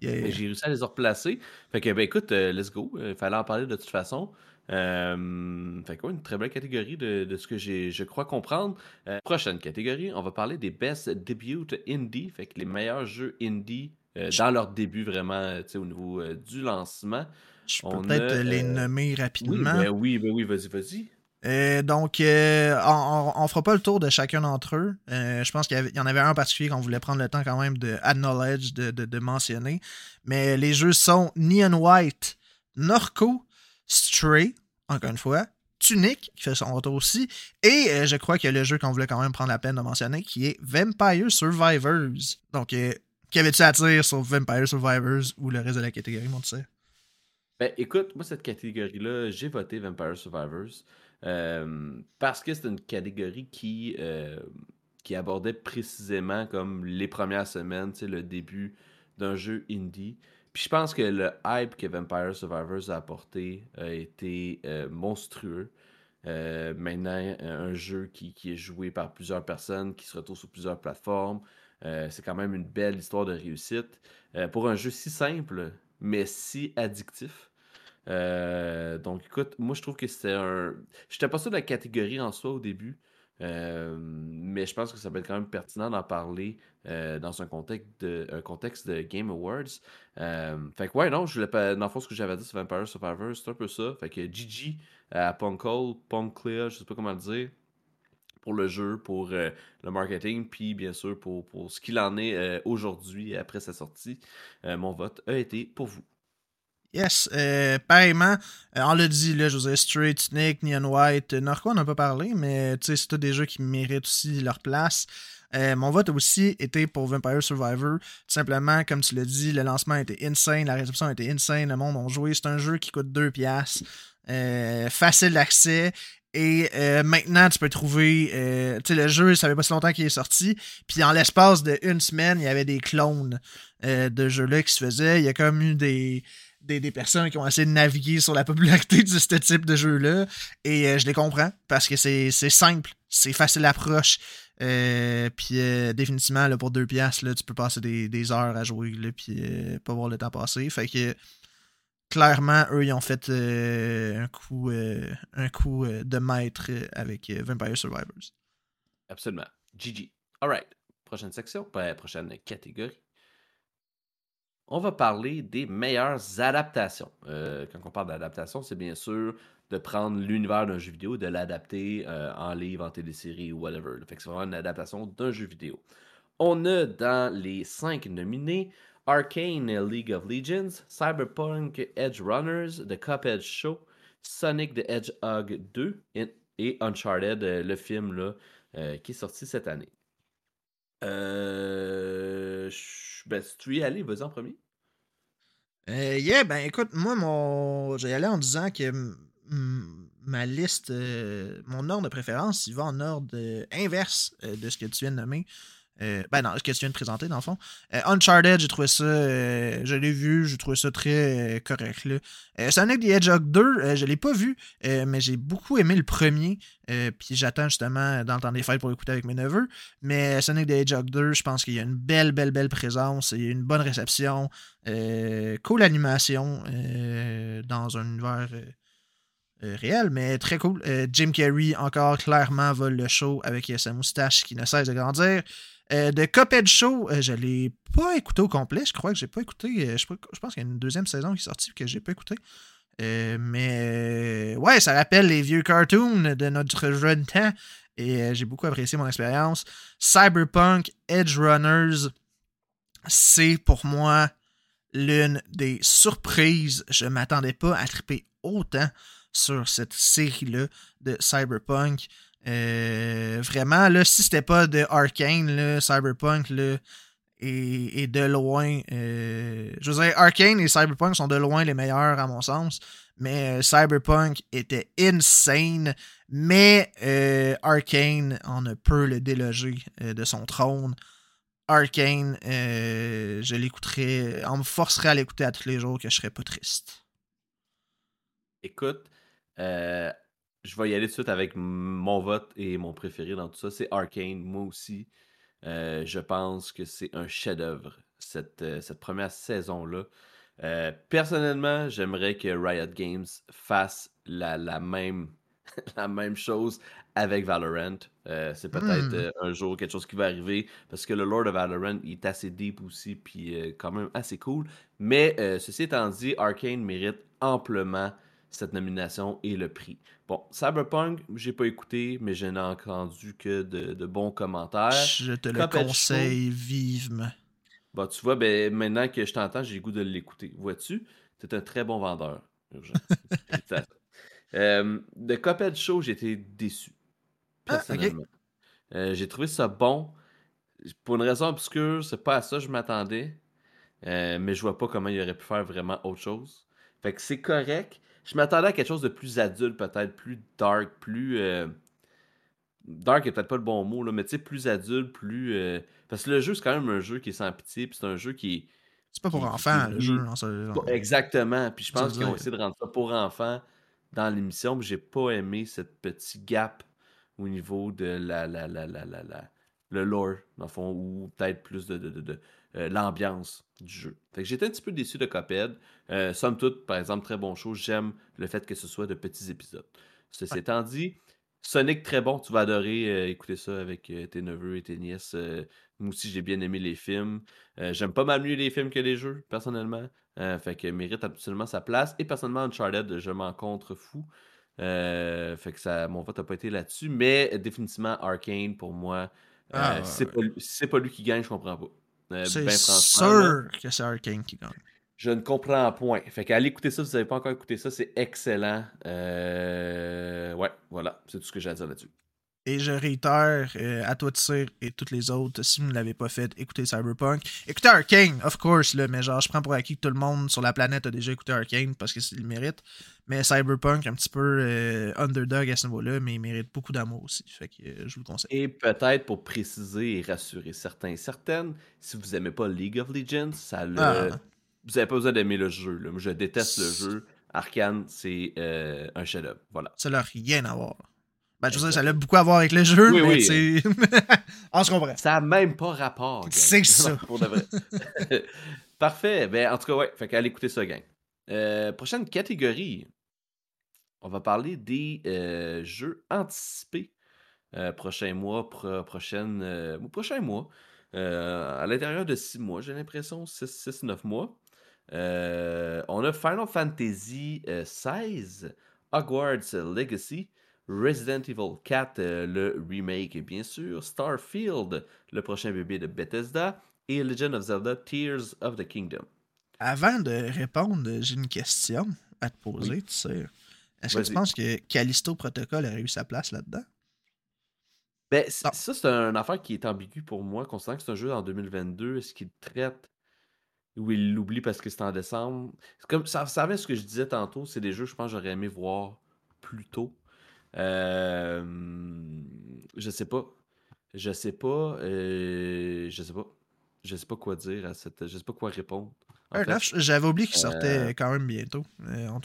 J'ai réussi à les replacer. Fait que, ben écoute, euh, let's go. Il euh, fallait en parler de toute façon. Euh, fait quoi, une très belle catégorie de, de ce que j'ai, je crois comprendre. prochaine catégorie, on va parler des best debut indie, fait que les meilleurs jeux indie dans leur début vraiment, tu sais, au niveau du lancement. Je peux peut-être les nommer rapidement. Oui, ben oui, ben oui, vas-y, vas-y. Donc, on, on, fera pas le tour de chacun d'entre eux. je pense qu'il y, en avait un en particulier qu'on voulait prendre le temps quand même de acknowledge, de, mentionner. Mais les jeux sont Neon White, Norco, Stray, encore une fois, Tunic, qui fait son retour aussi, et euh, je crois a le jeu qu'on voulait quand même prendre la peine de mentionner, qui est Vampire Survivors. Donc, euh, qu'avais-tu à dire sur Vampire Survivors ou le reste de la catégorie, mon tu Ben, écoute, moi, cette catégorie-là, j'ai voté Vampire Survivors euh, parce que c'est une catégorie qui, qui abordait précisément comme les premières semaines, le début d'un jeu indie. Puis je pense que le hype que Vampire Survivors a apporté a été euh, monstrueux. Euh, maintenant, un jeu qui, est joué par plusieurs personnes, qui se retrouve sur plusieurs plateformes. Euh, c'est quand même une belle histoire de réussite. pour un jeu si simple, mais si addictif. Donc écoute, moi je trouve que c'était un. J'étais pas sûr de la catégorie en soi au début. Euh, mais je pense que ça peut être quand même pertinent d'en parler euh, dans un contexte de, un contexte de Game Awards. Euh, fait que ouais, non, je voulais pas. Dans le fond, ce que j'avais dit sur Vampire Survivor, c'est un peu ça. Fait que GG à Punkle, Punkclear, je sais pas comment le dire, pour le jeu, pour le marketing, puis bien sûr pour, pour ce qu'il en est aujourd'hui après sa sortie. mon vote a été pour vous. Yes, euh, pareillement, euh, on l'a dit, là, je vous ai Straight, Nick, Neon White, euh, Norco, on n'a pas parlé, mais c'est tous des jeux qui méritent aussi leur place. mon vote a aussi été pour Vampire Survivor. Simplement, comme tu l'as dit, le lancement était insane, la réception était insane, le monde a joué. C'est un jeu qui coûte 2 piastres, facile d'accès. Et maintenant, tu peux trouver. tu sais, le jeu, ça fait pas si longtemps qu'il est sorti. Puis en l'espace d'une semaine, il y avait des clones de jeux-là qui se faisaient. Il y a comme eu des des, personnes qui ont essayé de naviguer sur la popularité de ce type de jeu-là. Et euh, je les comprends parce que c'est simple, c'est facile d'approche. Euh, puis euh, définitivement, là, pour deux piastres, là, tu peux passer des, heures à jouer, là, puis pas voir le temps passer. Fait que clairement, eux, ils ont fait un coup, un coup de maître avec Vampire Survivors. Absolument. GG. Alright. Prochaine section, prochaine catégorie on va parler des meilleures adaptations. Euh, quand on parle d'adaptation, c'est bien sûr de prendre l'univers d'un jeu vidéo, de l'adapter euh, en livre, en télésérie ou whatever. Fait c'est vraiment une adaptation d'un jeu vidéo. On a dans les cinq nominés Arcane League of Legends, Cyberpunk Edge Runners, The Cuphead Show, Sonic the Hedgehog 2 et Uncharted, euh, le film qui est sorti cette année. Euh, ben, si tu y aller, vas-y en premier. Euh, yeah, ben écoute, moi, mon... j'ai allé en disant que ma liste, euh, mon ordre de préférence, il va en ordre inverse de ce que tu viens de nommer. Euh, ben non, ce que tu viens de présenter, dans le fond. Euh, Uncharted, j'ai trouvé ça. Euh, je l'ai vu, j'ai trouvé ça très correct. Là. Sonic the Hedgehog 2, je l'ai pas vu, mais j'ai beaucoup aimé le premier. Puis j'attends justement dans le temps des fêtes pour l'écouter avec mes neveux. Mais Sonic the Hedgehog 2, je pense qu'il y a une belle, belle, belle présence. Il y a une bonne réception. cool animation dans un univers. réel, mais très cool. Jim Carrey, encore clairement, vole le show avec sa moustache qui ne cesse de grandir. Euh, de Cuphead Show, euh, je ne l'ai pas écouté au complet. Je crois que j'ai pas écouté. Euh, je, pense qu'il y a une deuxième saison qui est sortie que j'ai pas écouté. mais ouais, ça rappelle les vieux cartoons de notre jeune temps. Et j'ai beaucoup apprécié mon expérience. Cyberpunk Edge Runners, c'est pour moi l'une des surprises. Je m'attendais pas à triper autant sur cette série-là de Cyberpunk. Euh, vraiment, là, si c'était pas de Arkane, Cyberpunk, là, et, de loin. Euh, je veux dire, Arkane et Cyberpunk sont de loin les meilleurs à mon sens. Mais euh, Cyberpunk était insane. Mais Arkane, on ne peut le déloger de son trône. Arkane, je l'écouterais. On me forcerait à l'écouter à tous les jours que je serais pas triste. Écoute, je vais y aller tout de suite avec mon vote et mon préféré dans tout ça. C'est Arkane, moi aussi. Euh, je pense que c'est un chef-d'œuvre, cette, euh, cette première saison-là. Euh, personnellement, j'aimerais que Riot Games fasse la, la, même, la même chose avec Valorant. c'est peut-être hmm. un jour quelque chose qui va arriver parce que le Lord of Valorant il est assez deep aussi, puis quand même assez cool. Mais ceci étant dit, Arkane mérite amplement cette nomination et le prix. Bon, Cyberpunk, j'ai pas écouté, mais je n'ai entendu que de, bons commentaires. Je te le conseille vivement. Bon, tu vois, ben, maintenant que je t'entends, j'ai le goût de l'écouter. Vois-tu? C'est un très bon vendeur. euh, de Cuphead Show, j'ai été déçu. Ah, personnellement. Euh, j'ai trouvé ça bon. Pour une raison obscure, c'est pas à ça que je m'attendais. Euh, mais je vois pas comment il aurait pu faire vraiment autre chose. Fait que c'est correct. Je m'attendais à quelque chose de plus adulte, peut-être, plus dark, plus. Euh, dark est peut-être pas le bon mot, là, mais tu sais, plus adulte, plus. Parce que le jeu, c'est quand même un jeu qui est sans pitié, puis c'est un jeu qui. C'est pas pour enfants, le jeu. Exactement. Puis je pense qu'ils ont essayé de rendre ça pour enfants dans l'émission, mais j'ai pas aimé cette petit gap au niveau de la, la, la, la, la, le lore, dans le fond, ou peut-être plus de, de, de, euh, l'ambiance du jeu. Fait que j'étais un petit peu déçu de Cuphead. Euh, somme toute, par exemple, très bon show. J'aime le fait que ce soit de petits épisodes. Ceci étant dit, Sonic, très bon. Tu vas adorer euh, écouter ça avec tes neveux et tes nièces. moi aussi, j'ai bien aimé les films. J'aime pas mal mieux les films que les jeux, personnellement. fait que mérite absolument sa place. Et personnellement, Uncharted, je m'en contre fou. Euh, fait que ça, mon vote n'a pas été là-dessus, mais définitivement Arkane pour moi, euh, ah, c'est pas, pas, lui qui gagne, je comprends pas. Euh, c'est ben, sûr que c'est Arkane qui gagne. Je ne comprends point. Fait qu'allez écouter ça, si vous n'avez pas encore écouté ça, c'est excellent. ouais, voilà, c'est tout ce que j'ai à dire là-dessus. Et je réitère euh, à toi de cire et toutes les autres, si vous ne l'avez pas fait, écoutez Cyberpunk. Écoutez Arkane, of course, là, mais genre, je prends pour acquis que tout le monde sur la planète a déjà écouté Arkane parce qu'il le mérite. Mais Cyberpunk, un petit peu euh, underdog à ce niveau-là, mais il mérite beaucoup d'amour aussi. Fait que euh, je vous le conseille. Et peut-être pour préciser et rassurer certains et certaines, si vous n'aimez pas League of Legends, ça le... Ah. vous n'avez pas besoin d'aimer le jeu. Là. Moi, je déteste le jeu. Arkane, c'est un chef-d'œuvre. Voilà. Ça n'a rien à voir. Ben, je veux dire, ça a beaucoup à voir avec le jeu, mais c'est. on se comprend. Ça n'a même pas rapport. C'est ça. Parfait. Ben, en tout cas, ouais. Fait qu'allez écouter ça, gang. Euh, prochaine catégorie. On va parler des euh, jeux anticipés. Euh, prochain mois, prochaine, prochain mois. à l'intérieur de six mois, j'ai l'impression. 6-9 mois. on a Final Fantasy XVI, Hogwarts Legacy, Resident Evil 4, euh, le remake, bien sûr, Starfield, le prochain bébé de Bethesda, et Legend of Zelda Tears of the Kingdom. Avant de répondre, j'ai une question à te poser, tu sais. Est-ce que tu penses que Callisto Protocol a eu sa place là-dedans? Ben, ça, c'est une affaire qui est ambiguë pour moi, considérant que c'est un jeu en 2022. Est-ce qu'il traite ou il l'oublie parce que c'est en décembre? Comme, ça, ça ce que je disais tantôt, c'est des jeux, je pense, j'aurais aimé voir plus tôt. Euh, je sais pas. Je sais pas. Euh, je sais pas. Je sais pas quoi dire à cette. Je sais pas quoi répondre. J'avais oublié qu'il sortait euh, quand même bientôt.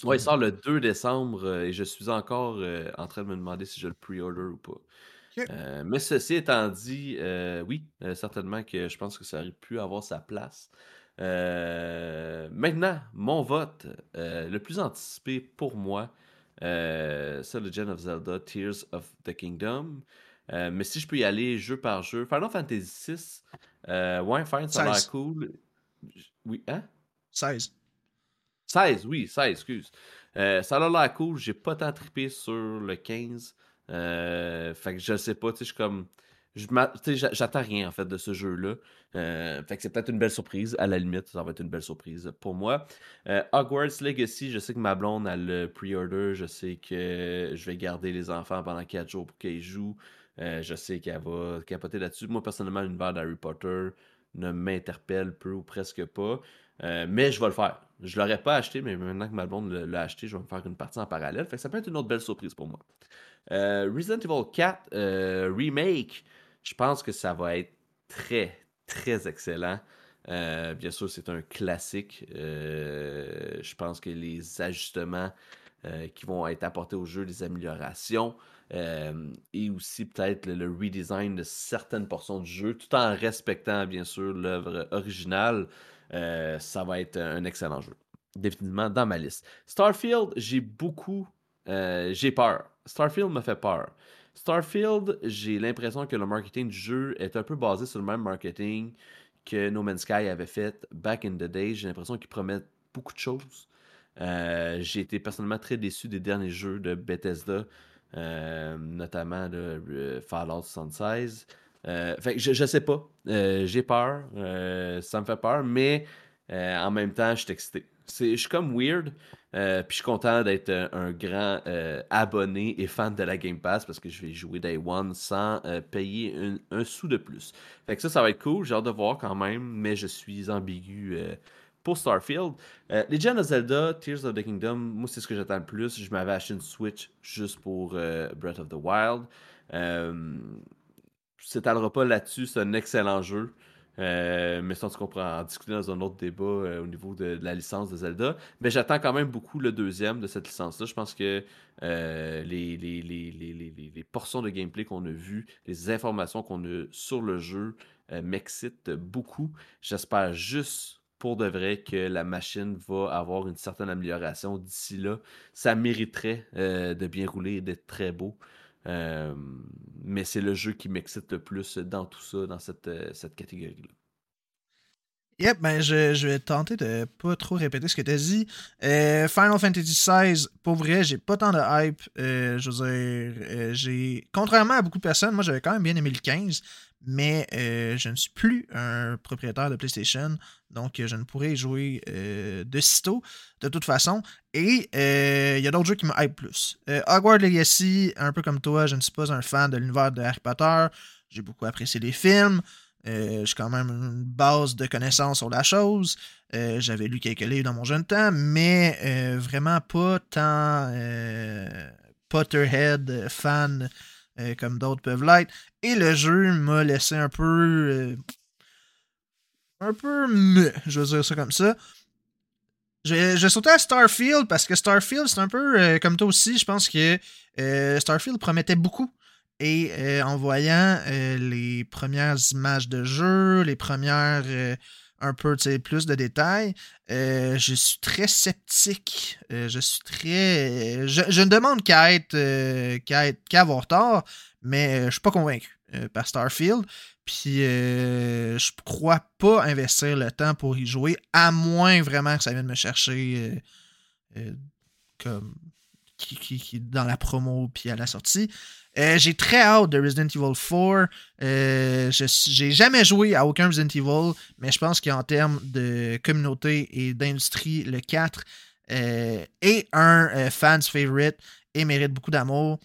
ouais, il sort le 2 décembre et je suis encore en train de me demander si je le pre-order ou pas. mais ceci étant dit, oui, certainement que je pense que ça aurait pu avoir sa place. maintenant, mon vote, le plus anticipé pour moi, euh, ça, Legend of Zelda, Tears of the Kingdom. Euh, mais si je peux y aller jeu par jeu, Final Fantasy VI, euh, ouais, fine, ça a l'air cool. Oui, hein? 16. 16, oui, 16, excuse. Euh, ça a l'air cool, j'ai pas tant trippé sur le 15. fait que je sais pas, tu sais, je suis comme J'attends rien en fait de ce jeu-là. Euh, fait que c'est peut-être une belle surprise. À la limite, ça va être une belle surprise pour moi. Euh, Hogwarts Legacy, je sais que ma blonde a le pre-order. Je sais que je vais garder les enfants pendant 4 jours pour qu'ils jouent. Euh, je sais qu'elle va capoter là-dessus. Moi, personnellement, l'univers d'Harry Potter ne m'interpelle peu ou presque pas. mais je vais le faire. Je l'aurais pas acheté, mais maintenant que ma blonde l'a acheté, je vais me faire une partie en parallèle. Fait que ça peut être une autre belle surprise pour moi. Resident Evil 4 Remake. Je pense que ça va être très, très excellent. Euh, bien sûr, c'est un classique. Euh, je pense que les ajustements euh, qui vont être apportés au jeu, les améliorations, et aussi peut-être le, redesign de certaines portions du jeu, tout en respectant bien sûr l'œuvre originale, ça va être un excellent jeu. Définitivement dans ma liste. Starfield, j'ai beaucoup, j'ai peur. Starfield me fait peur. Starfield, j'ai l'impression que le marketing du jeu est un peu basé sur le même marketing que No Man's Sky avait fait back in the day. J'ai l'impression qu'ils promettent beaucoup de choses. j'ai été personnellement très déçu des derniers jeux de Bethesda, notamment de Fallout 76. fait je, je sais pas. j'ai peur. ça me fait peur, mais en même temps, je suis excité. Je suis comme weird. Euh, puis je suis content d'être un, grand euh, abonné et fan de la Game Pass parce que je vais jouer Day One sans euh, payer un, sou de plus. Fait que ça, ça va être cool. J'ai hâte de voir quand même, mais je suis ambigu pour Starfield. Legend of Zelda, Tears of the Kingdom, moi, c'est ce que j'attends le plus. Je m'avais acheté une Switch juste pour Breath of the Wild. Euh, s'étalera pas là-dessus, c'est un excellent jeu. Euh, mais ça, on pourra en discuter dans un autre débat euh, au niveau de, la licence de Zelda. Mais j'attends quand même beaucoup le deuxième de cette licence-là. Je pense que euh, les, les, portions de gameplay qu'on a vues, les informations qu'on a sur le jeu m'excitent beaucoup. J'espère juste pour de vrai que la machine va avoir une certaine amélioration d'ici là. Ça mériterait de bien rouler et d'être très beau. Euh, mais c'est le jeu qui m'excite le plus dans tout ça, dans cette, euh, cette catégorie-là. Yep, ben je, vais tenter de pas trop répéter ce que tu as dit. Euh, Final Fantasy XVI, pour vrai, j'ai pas tant de hype. je veux dire, j'ai. Contrairement à beaucoup de personnes, moi j'avais quand même bien aimé le 15 mais euh, je ne suis plus un propriétaire de PlayStation, donc je ne pourrai jouer euh, de sitôt, de toute façon. Et euh, il y a d'autres jeux qui me hype plus. Hogwarts Legacy, un peu comme toi, je ne suis pas un fan de l'univers de Harry Potter. J'ai beaucoup apprécié les films. J'ai quand même une base de connaissances sur la chose. J'avais lu quelques livres dans mon jeune temps, mais vraiment pas tant Potterhead fan euh, comme d'autres peuvent l'être. Et le jeu m'a laissé un peu. Euh, un peu. Je veux dire ça comme ça. Je, je sautais à Starfield parce que Starfield, c'est un peu euh, comme toi aussi. Je pense que Starfield promettait beaucoup. Et en voyant les premières images de jeu, les premières un peu plus de détails. Euh, je suis très sceptique. Euh, je suis très. Je, ne demande qu'à être, euh, qu'à avoir tort, mais je suis pas convaincu par Starfield. Puis je crois pas investir le temps pour y jouer, à moins vraiment que ça vienne me chercher comme qui, dans la promo puis à la sortie. Euh, j'ai très hâte de Resident Evil 4. Euh, j'ai jamais joué à aucun Resident Evil, mais je pense qu'en termes de communauté et d'industrie, le 4 euh, est un fan's favorite et mérite beaucoup d'amour.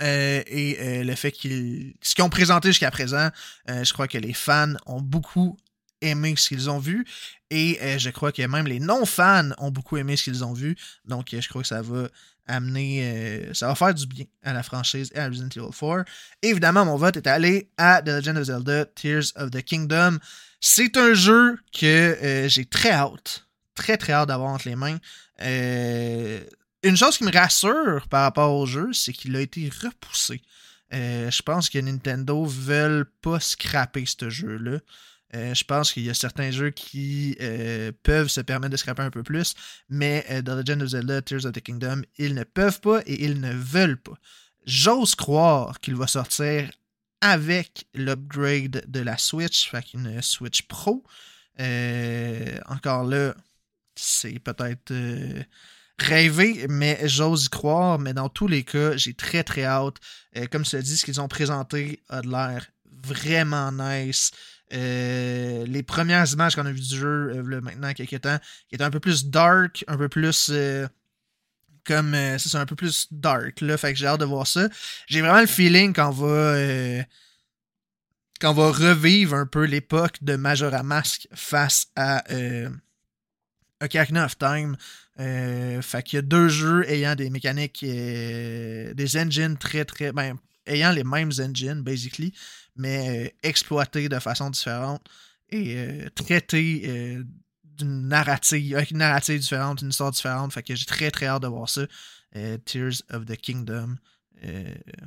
et le fait qu'ils. Ce qu'ils ont présenté jusqu'à présent, je crois que les fans ont beaucoup aimé ce qu'ils ont vu. Et je crois que même les non-fans ont beaucoup aimé ce qu'ils ont vu. Donc, je crois que ça va amener. Euh, ça va faire du bien à la franchise et à Resident Evil 4. évidemment, mon vote est allé à The Legend of Zelda Tears of the Kingdom. C'est un jeu que euh, j'ai très hâte, très très hâte d'avoir entre les mains. Euh, une chose qui me rassure par rapport au jeu, c'est qu'il a été repoussé. je pense que Nintendo veulent pas scraper ce jeu-là. Euh, je pense qu'il y a certains jeux qui euh, peuvent se permettre de scraper un peu plus, mais euh, dans Legend of Zelda Tears of the Kingdom, ils ne peuvent pas et ils ne veulent pas. J'ose croire qu'il va sortir avec l'upgrade de la Switch, fait une Switch Pro. encore là, c'est peut-être rêvé, mais j'ose y croire. Mais dans tous les cas, j'ai très très hâte. comme je dis, ce qu'ils ont présenté a l'air vraiment nice. Euh, les premières images qu'on a vues du jeu euh, maintenant quelques temps, qui étaient un peu plus dark, un peu plus euh, comme c'est un peu plus dark là, fait que j'ai hâte de voir ça. J'ai vraiment le feeling qu'on va qu'on va revivre un peu l'époque de Majora Mask face à Ocarina of Time. fait qu'il y a deux jeux ayant des mécaniques, des engines très très. Ben, ayant les mêmes engines, basically, mais euh, exploité de façon différente et euh, traité euh, d'une narrative, avec une narrative différente, une histoire différente. Fait que j'ai très très hâte de voir ça. Tears of the Kingdom.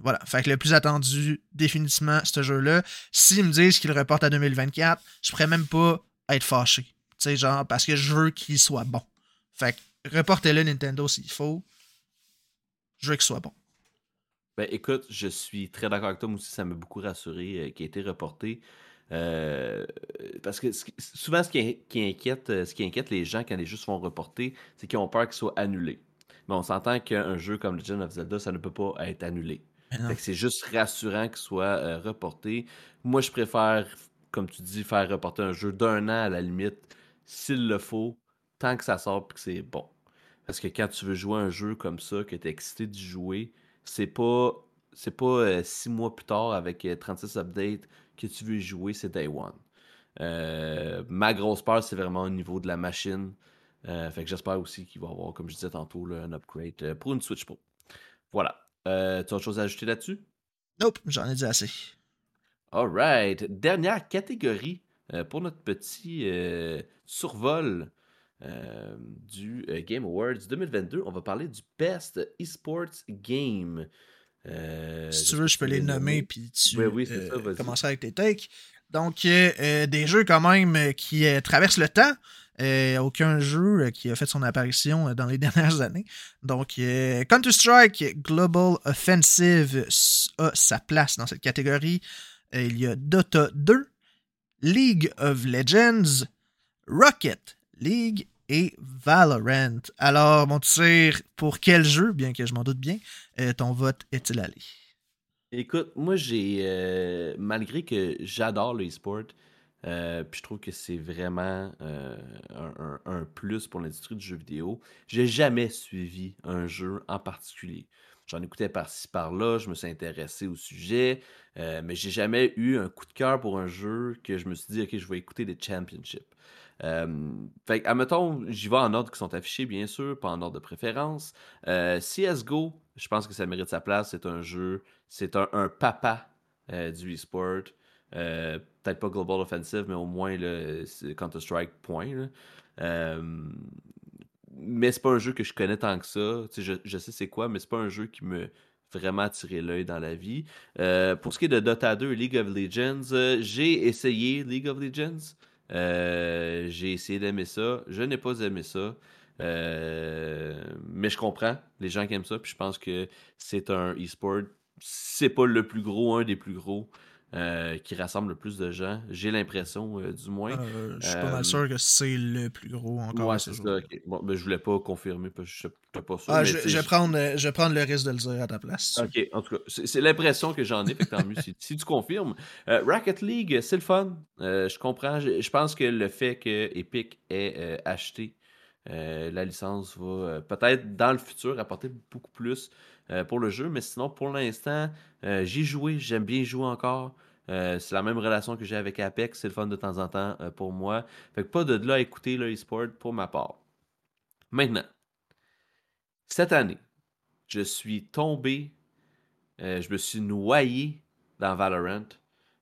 voilà. Fait que le plus attendu, définitivement, ce jeu-là. S'ils me disent qu'ils le reportent à 2024, je pourrais même pas être fâché. Tu sais, genre, parce que je veux qu'il soit bon. Fait que reportez-le Nintendo s'il faut. Je veux qu'il soit bon. Ben écoute, je suis très d'accord avec toi. Moi aussi, ça m'a beaucoup rassuré euh, qu'il ait été reporté. parce que souvent, ce qui, inquiète, ce qui inquiète les gens quand les jeux se font reporter, c'est qu'ils ont peur qu'ils soient annulés. Mais on s'entend qu'un jeu comme Legend of Zelda, ça ne peut pas être annulé. C'est juste rassurant qu'il soit reporté. Moi, je préfère, comme tu dis, faire reporter un jeu d'un an à la limite, s'il le faut, tant que ça sort et que c'est bon. Parce que quand tu veux jouer un jeu comme ça, que tu es excité d'y jouer, c'est pas c'est pas euh, six mois plus tard avec 36 euh, updates que tu veux jouer, c'est Day One. Euh, ma grosse peur, c'est vraiment au niveau de la machine. fait que j'espère aussi qu'il va y avoir, comme je disais tantôt, un upgrade pour une Switch Pro. Voilà. tu as autre chose à ajouter là-dessus? Nope, j'en ai dit assez. Alright. Dernière catégorie pour notre petit survol euh, du euh, Game Awards 2022. On va parler du Best Esports Game. Euh, si tu veux, je peux les nommer, puis tu oui, commencer avec tes takes. Donc, des jeux quand même qui traversent le temps. aucun jeu qui a fait son apparition dans les dernières années. Donc, Counter-Strike Global Offensive a sa place dans cette catégorie. il y a Dota 2, League of Legends, Rocket League et Valorant. Alors, mon tir, pour quel jeu, bien que je m'en doute bien, euh, ton vote est-il allé? Écoute, moi, j'ai. Euh, malgré que j'adore le e-sport, euh, puis je trouve que c'est vraiment un, plus pour l'industrie du jeu vidéo, j'ai jamais suivi un jeu en particulier. J'en écoutais par-ci par-là, je me suis intéressé au sujet, mais j'ai jamais eu un coup de cœur pour un jeu que je me suis dit, OK, je vais écouter des championships. Euh, fait admettons, j'y vais en ordre qui sont affichés, bien sûr, pas en ordre de préférence. Euh, CSGO, je pense que ça mérite sa place. C'est un jeu, c'est un, papa euh, du e-sport. Peut-être pas Global Offensive, mais au moins Counter-Strike, point. mais c'est pas un jeu que je connais tant que ça. Je, sais c'est quoi, mais c'est pas un jeu qui me vraiment attiré l'œil dans la vie. pour ce qui est de Dota 2 League of Legends, j'ai essayé League of Legends. Euh, j'ai essayé d'aimer ça. Je n'ai pas aimé ça. Euh, mais je comprends les gens qui aiment ça. Puis je pense que c'est un e-sport. C'est pas le plus gros, un des plus gros. Euh, qui rassemble le plus de gens. J'ai l'impression, du moins. je suis pas mal sûr que c'est le plus gros encore. Ouais, c'est ça. Bon, ben, je voulais pas confirmer parce que je suis pas sûr. Ah, je, vais prendre, je vais prendre le risque de le dire à ta place. Ok, en tout cas, c'est l'impression que j'en ai. fait tant mieux si, tu confirmes. Rocket League, c'est le fun. je comprends. Je, pense que le fait que Epic ait acheté la licence va peut-être dans le futur apporter beaucoup plus euh, pour le jeu. Mais sinon, pour l'instant, euh, j'ai joué, j'aime bien jouer encore. Euh, c'est la même relation que j'ai avec Apex, c'est le fun de temps en temps pour moi. Fait que pas de là à écouter le e-sport pour ma part. Maintenant, cette année, je suis tombé, je me suis noyé dans Valorant.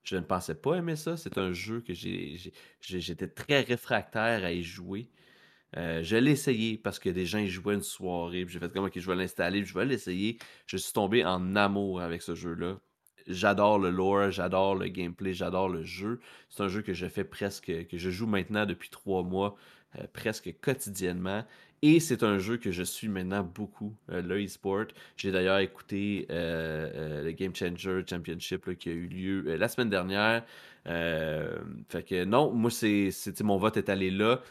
Je ne pensais pas aimer ça. C'est un jeu que j'étais très réfractaire à y jouer. Euh, je l'ai essayé parce que des gens y jouaient une soirée. J'ai fait comme ok, je vais l'installer, je vais l'essayer. Je suis tombé en amour avec ce jeu-là. J'adore le lore, j'adore le gameplay, j'adore le jeu. C'est un jeu que je fais presque, que je joue maintenant depuis trois mois, euh, presque quotidiennement. Et c'est un jeu que je suis maintenant beaucoup, euh, le e-sport. J'ai d'ailleurs écouté le Game Changer Championship qui a eu lieu la semaine dernière. fait que non, moi, c'est, mon vote est allé là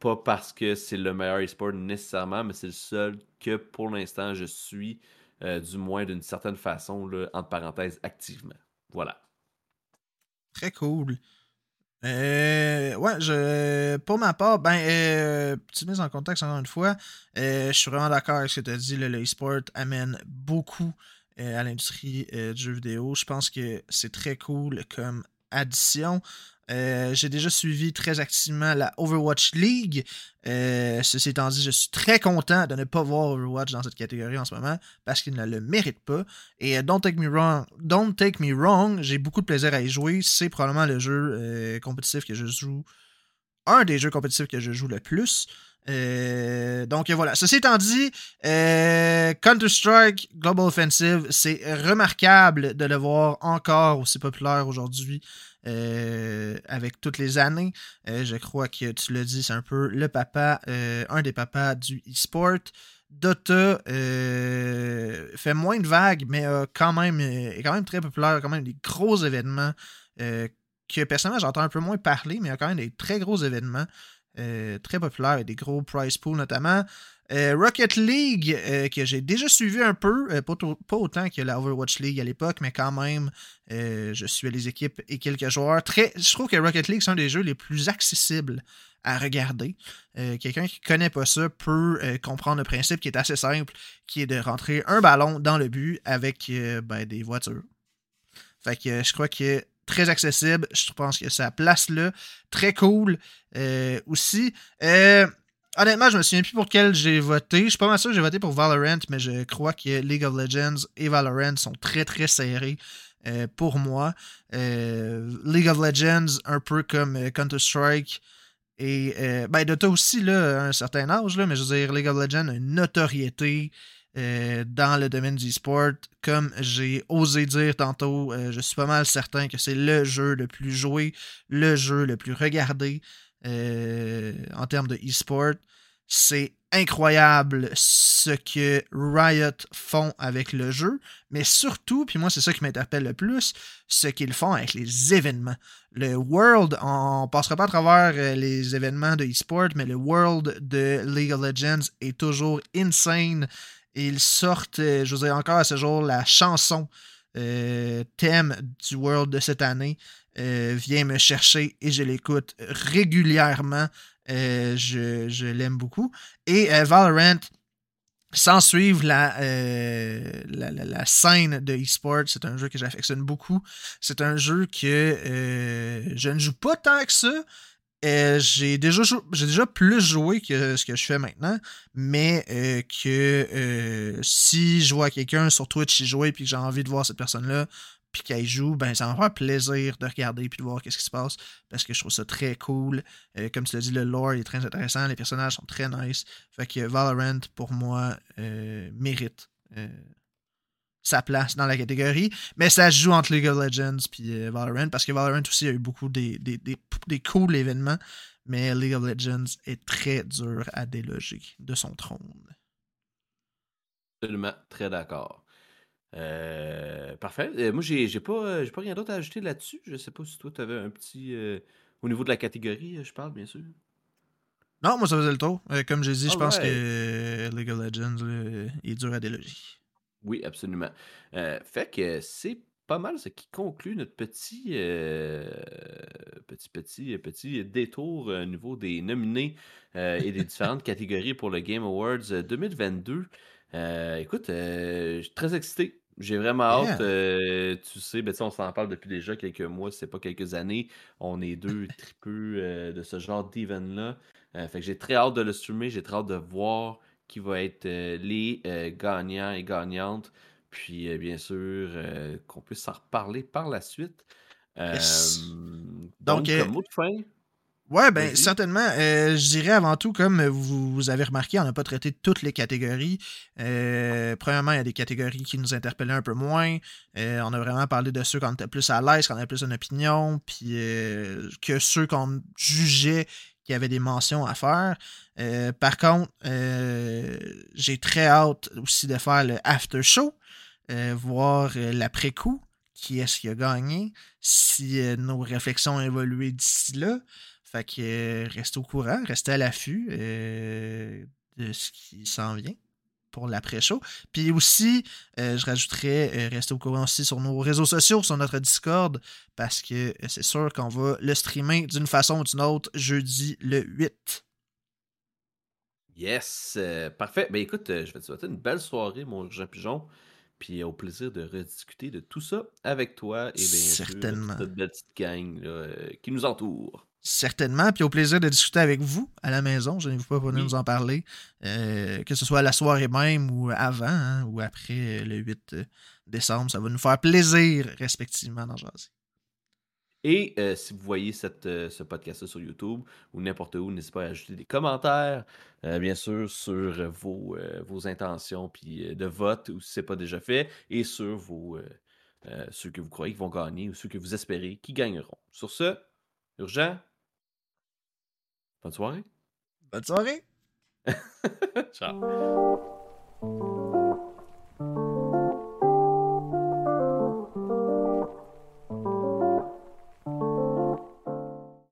pas parce que c'est le meilleur e-sport nécessairement, mais c'est le seul que pour l'instant je suis, euh, du moins d'une certaine façon, entre parenthèses, activement. Voilà. Très cool. Euh, ouais, pour ma part, ben, euh, petite mise en contexte encore une fois, je suis vraiment d'accord avec ce que tu as dit. Le e-sport amène beaucoup à l'industrie du jeu vidéo. Je pense que c'est très cool comme addition. Euh, j'ai déjà suivi très activement la Overwatch League. Euh, ceci étant dit, je suis très content de ne pas voir Overwatch dans cette catégorie en ce moment parce qu'il ne le mérite pas. Et euh, don't take me wrong, don't take me wrong, j'ai beaucoup de plaisir à y jouer. C'est probablement le jeu compétitif que je joue, un des jeux compétitifs que je joue le plus. donc voilà. Ceci étant dit, Counter-Strike Global Offensive, c'est remarquable de le voir encore aussi populaire aujourd'hui euh, avec toutes les années. Euh, je crois que tu l'as dit, c'est un peu le papa, euh, un des papas du e-sport. Dota fait moins de vagues, mais quand même, est quand même très populaire, quand même des gros événements que personnellement j'entends un peu moins parler, mais il y a quand même des très gros événements très populaires et des gros prize pools notamment. Rocket League, que j'ai déjà suivi un peu, pas, pas, autant que la Overwatch League à l'époque, mais quand même, je suis les équipes et quelques joueurs. Je trouve que Rocket League, c'est un des jeux les plus accessibles à regarder. Euh, quelqu'un qui connaît pas ça peut euh, comprendre le principe qui est assez simple, qui est de rentrer un ballon dans le but avec euh, ben, des voitures. Fait que je crois que très accessible. Je pense que sa place là. Très cool. aussi. Honnêtement, je me souviens plus pour quel j'ai voté. Je suis pas mal sûr que j'ai voté pour Valorant, mais je crois que League of Legends et Valorant sont très très serrés. pour moi. League of Legends, un peu comme Counter-Strike, et euh, ben, Dota aussi, là, à un certain âge, là, mais je veux dire, League of Legends a une notoriété euh, dans le domaine du sport. Comme j'ai osé dire tantôt, euh, je suis pas mal certain que c'est le jeu le plus joué, le jeu le plus regardé en termes de e-sport. C'est incroyable ce que Riot font avec le jeu, mais surtout, puis moi c'est ça qui m'interpelle le plus, ce qu'ils font avec les événements. Le World, on passera pas à travers euh, les événements de e-sport, mais le World de League of Legends est toujours insane. Ils sortent, euh, je vous ai encore à ce jour, la chanson euh, thème du World de cette année vient me chercher et je l'écoute régulièrement. Euh, je, l'aime beaucoup. Et euh, Valorant, sans suivre euh, la, la, scène de e-sport, c'est un jeu que j'affectionne beaucoup. C'est un jeu que je ne joue pas tant que ça. j'ai déjà, déjà plus joué que ce que je fais maintenant, mais que si je vois quelqu'un sur Twitch y jouer et que j'ai envie de voir cette personne-là, puis qu'elle joue, ben ça va plaisir de regarder puis de voir qu'est-ce qui se passe parce que je trouve ça très cool. Euh, comme tu l'as dit, le lore est très intéressant, les personnages sont très nice. Fait que Valorant, pour moi, euh, mérite euh, sa place dans la catégorie. Mais ça joue entre League of Legends puis Valorant parce que Valorant aussi a eu beaucoup des, des, des, des cool événements, mais League of Legends est très dur à déloger de son trône. Absolument, très d'accord. Euh, parfait. Euh, moi, j'ai j'ai pas, euh, j'ai pas rien d'autre à ajouter là-dessus. Je sais pas si toi, tu avais un petit. au niveau de la catégorie, je parle, bien sûr. Non, moi, ça faisait le tour. comme j'ai dit, je pense que League of Legends est dur à déloger. Oui, absolument. fait que c'est pas mal ce qui conclut notre petit, petit, petit, petit détour au niveau des nominés et des différentes catégories pour le Game Awards 2022. écoute, je suis très excité. J'ai vraiment hâte. Euh, tu sais, ben, on s'en parle depuis déjà quelques mois, c'est pas quelques années. On est deux tripeux euh, de ce genre d'event-là. Euh, fait que j'ai très hâte de le streamer, j'ai très hâte de voir qui va être les gagnants et gagnantes. Puis bien sûr, qu'on puisse s'en reparler par la suite. Donc, donc comme mot de fin. Ouais, ben certainement. Euh, je dirais avant tout, comme vous, avez remarqué, on n'a pas traité toutes les catégories. Euh, premièrement, il y a des catégories qui nous interpellaient un peu moins. Euh, on a vraiment parlé de ceux qu'on était plus à l'aise, qu'on avait plus une opinion, puis que ceux qu'on jugeait qu'il y avait des mentions à faire. par contre, j'ai très hâte aussi de faire le after show, voir l'après-coup, qui est-ce qui a gagné, si nos réflexions ont évolué d'ici là. Fait que euh, restez au courant, restez à l'affût euh, de ce qui s'en vient pour l'après-show. Puis aussi, euh, je rajouterais, restez au courant aussi sur nos réseaux sociaux, sur notre Discord, parce que c'est sûr qu'on va le streamer d'une façon ou d'une autre jeudi le 8. Yes, parfait. Ben écoute, je vais te souhaiter une belle soirée, mon Jean Pigeon. Puis au plaisir de rediscuter de tout ça avec toi et bien Certainement. sûr, belle petite gang qui nous entoure. Certainement. Puis au plaisir de discuter avec vous à la maison. Je n'ai pas pour nous en parler. Euh, que ce soit la soirée même ou avant hein, ou après le 8 euh, décembre. Ça va nous faire plaisir, respectivement, d'en jaser. Et euh, si vous voyez cette, ce podcast sur YouTube ou n'importe où, n'hésitez pas à ajouter des commentaires, bien sûr, sur vos, vos intentions puis de vote ou si ce n'est pas déjà fait, et sur vos, ceux que vous croyez qui vont gagner ou ceux que vous espérez qui gagneront. Sur ce, urgent, Bonne soirée. Bonne soirée. Ciao.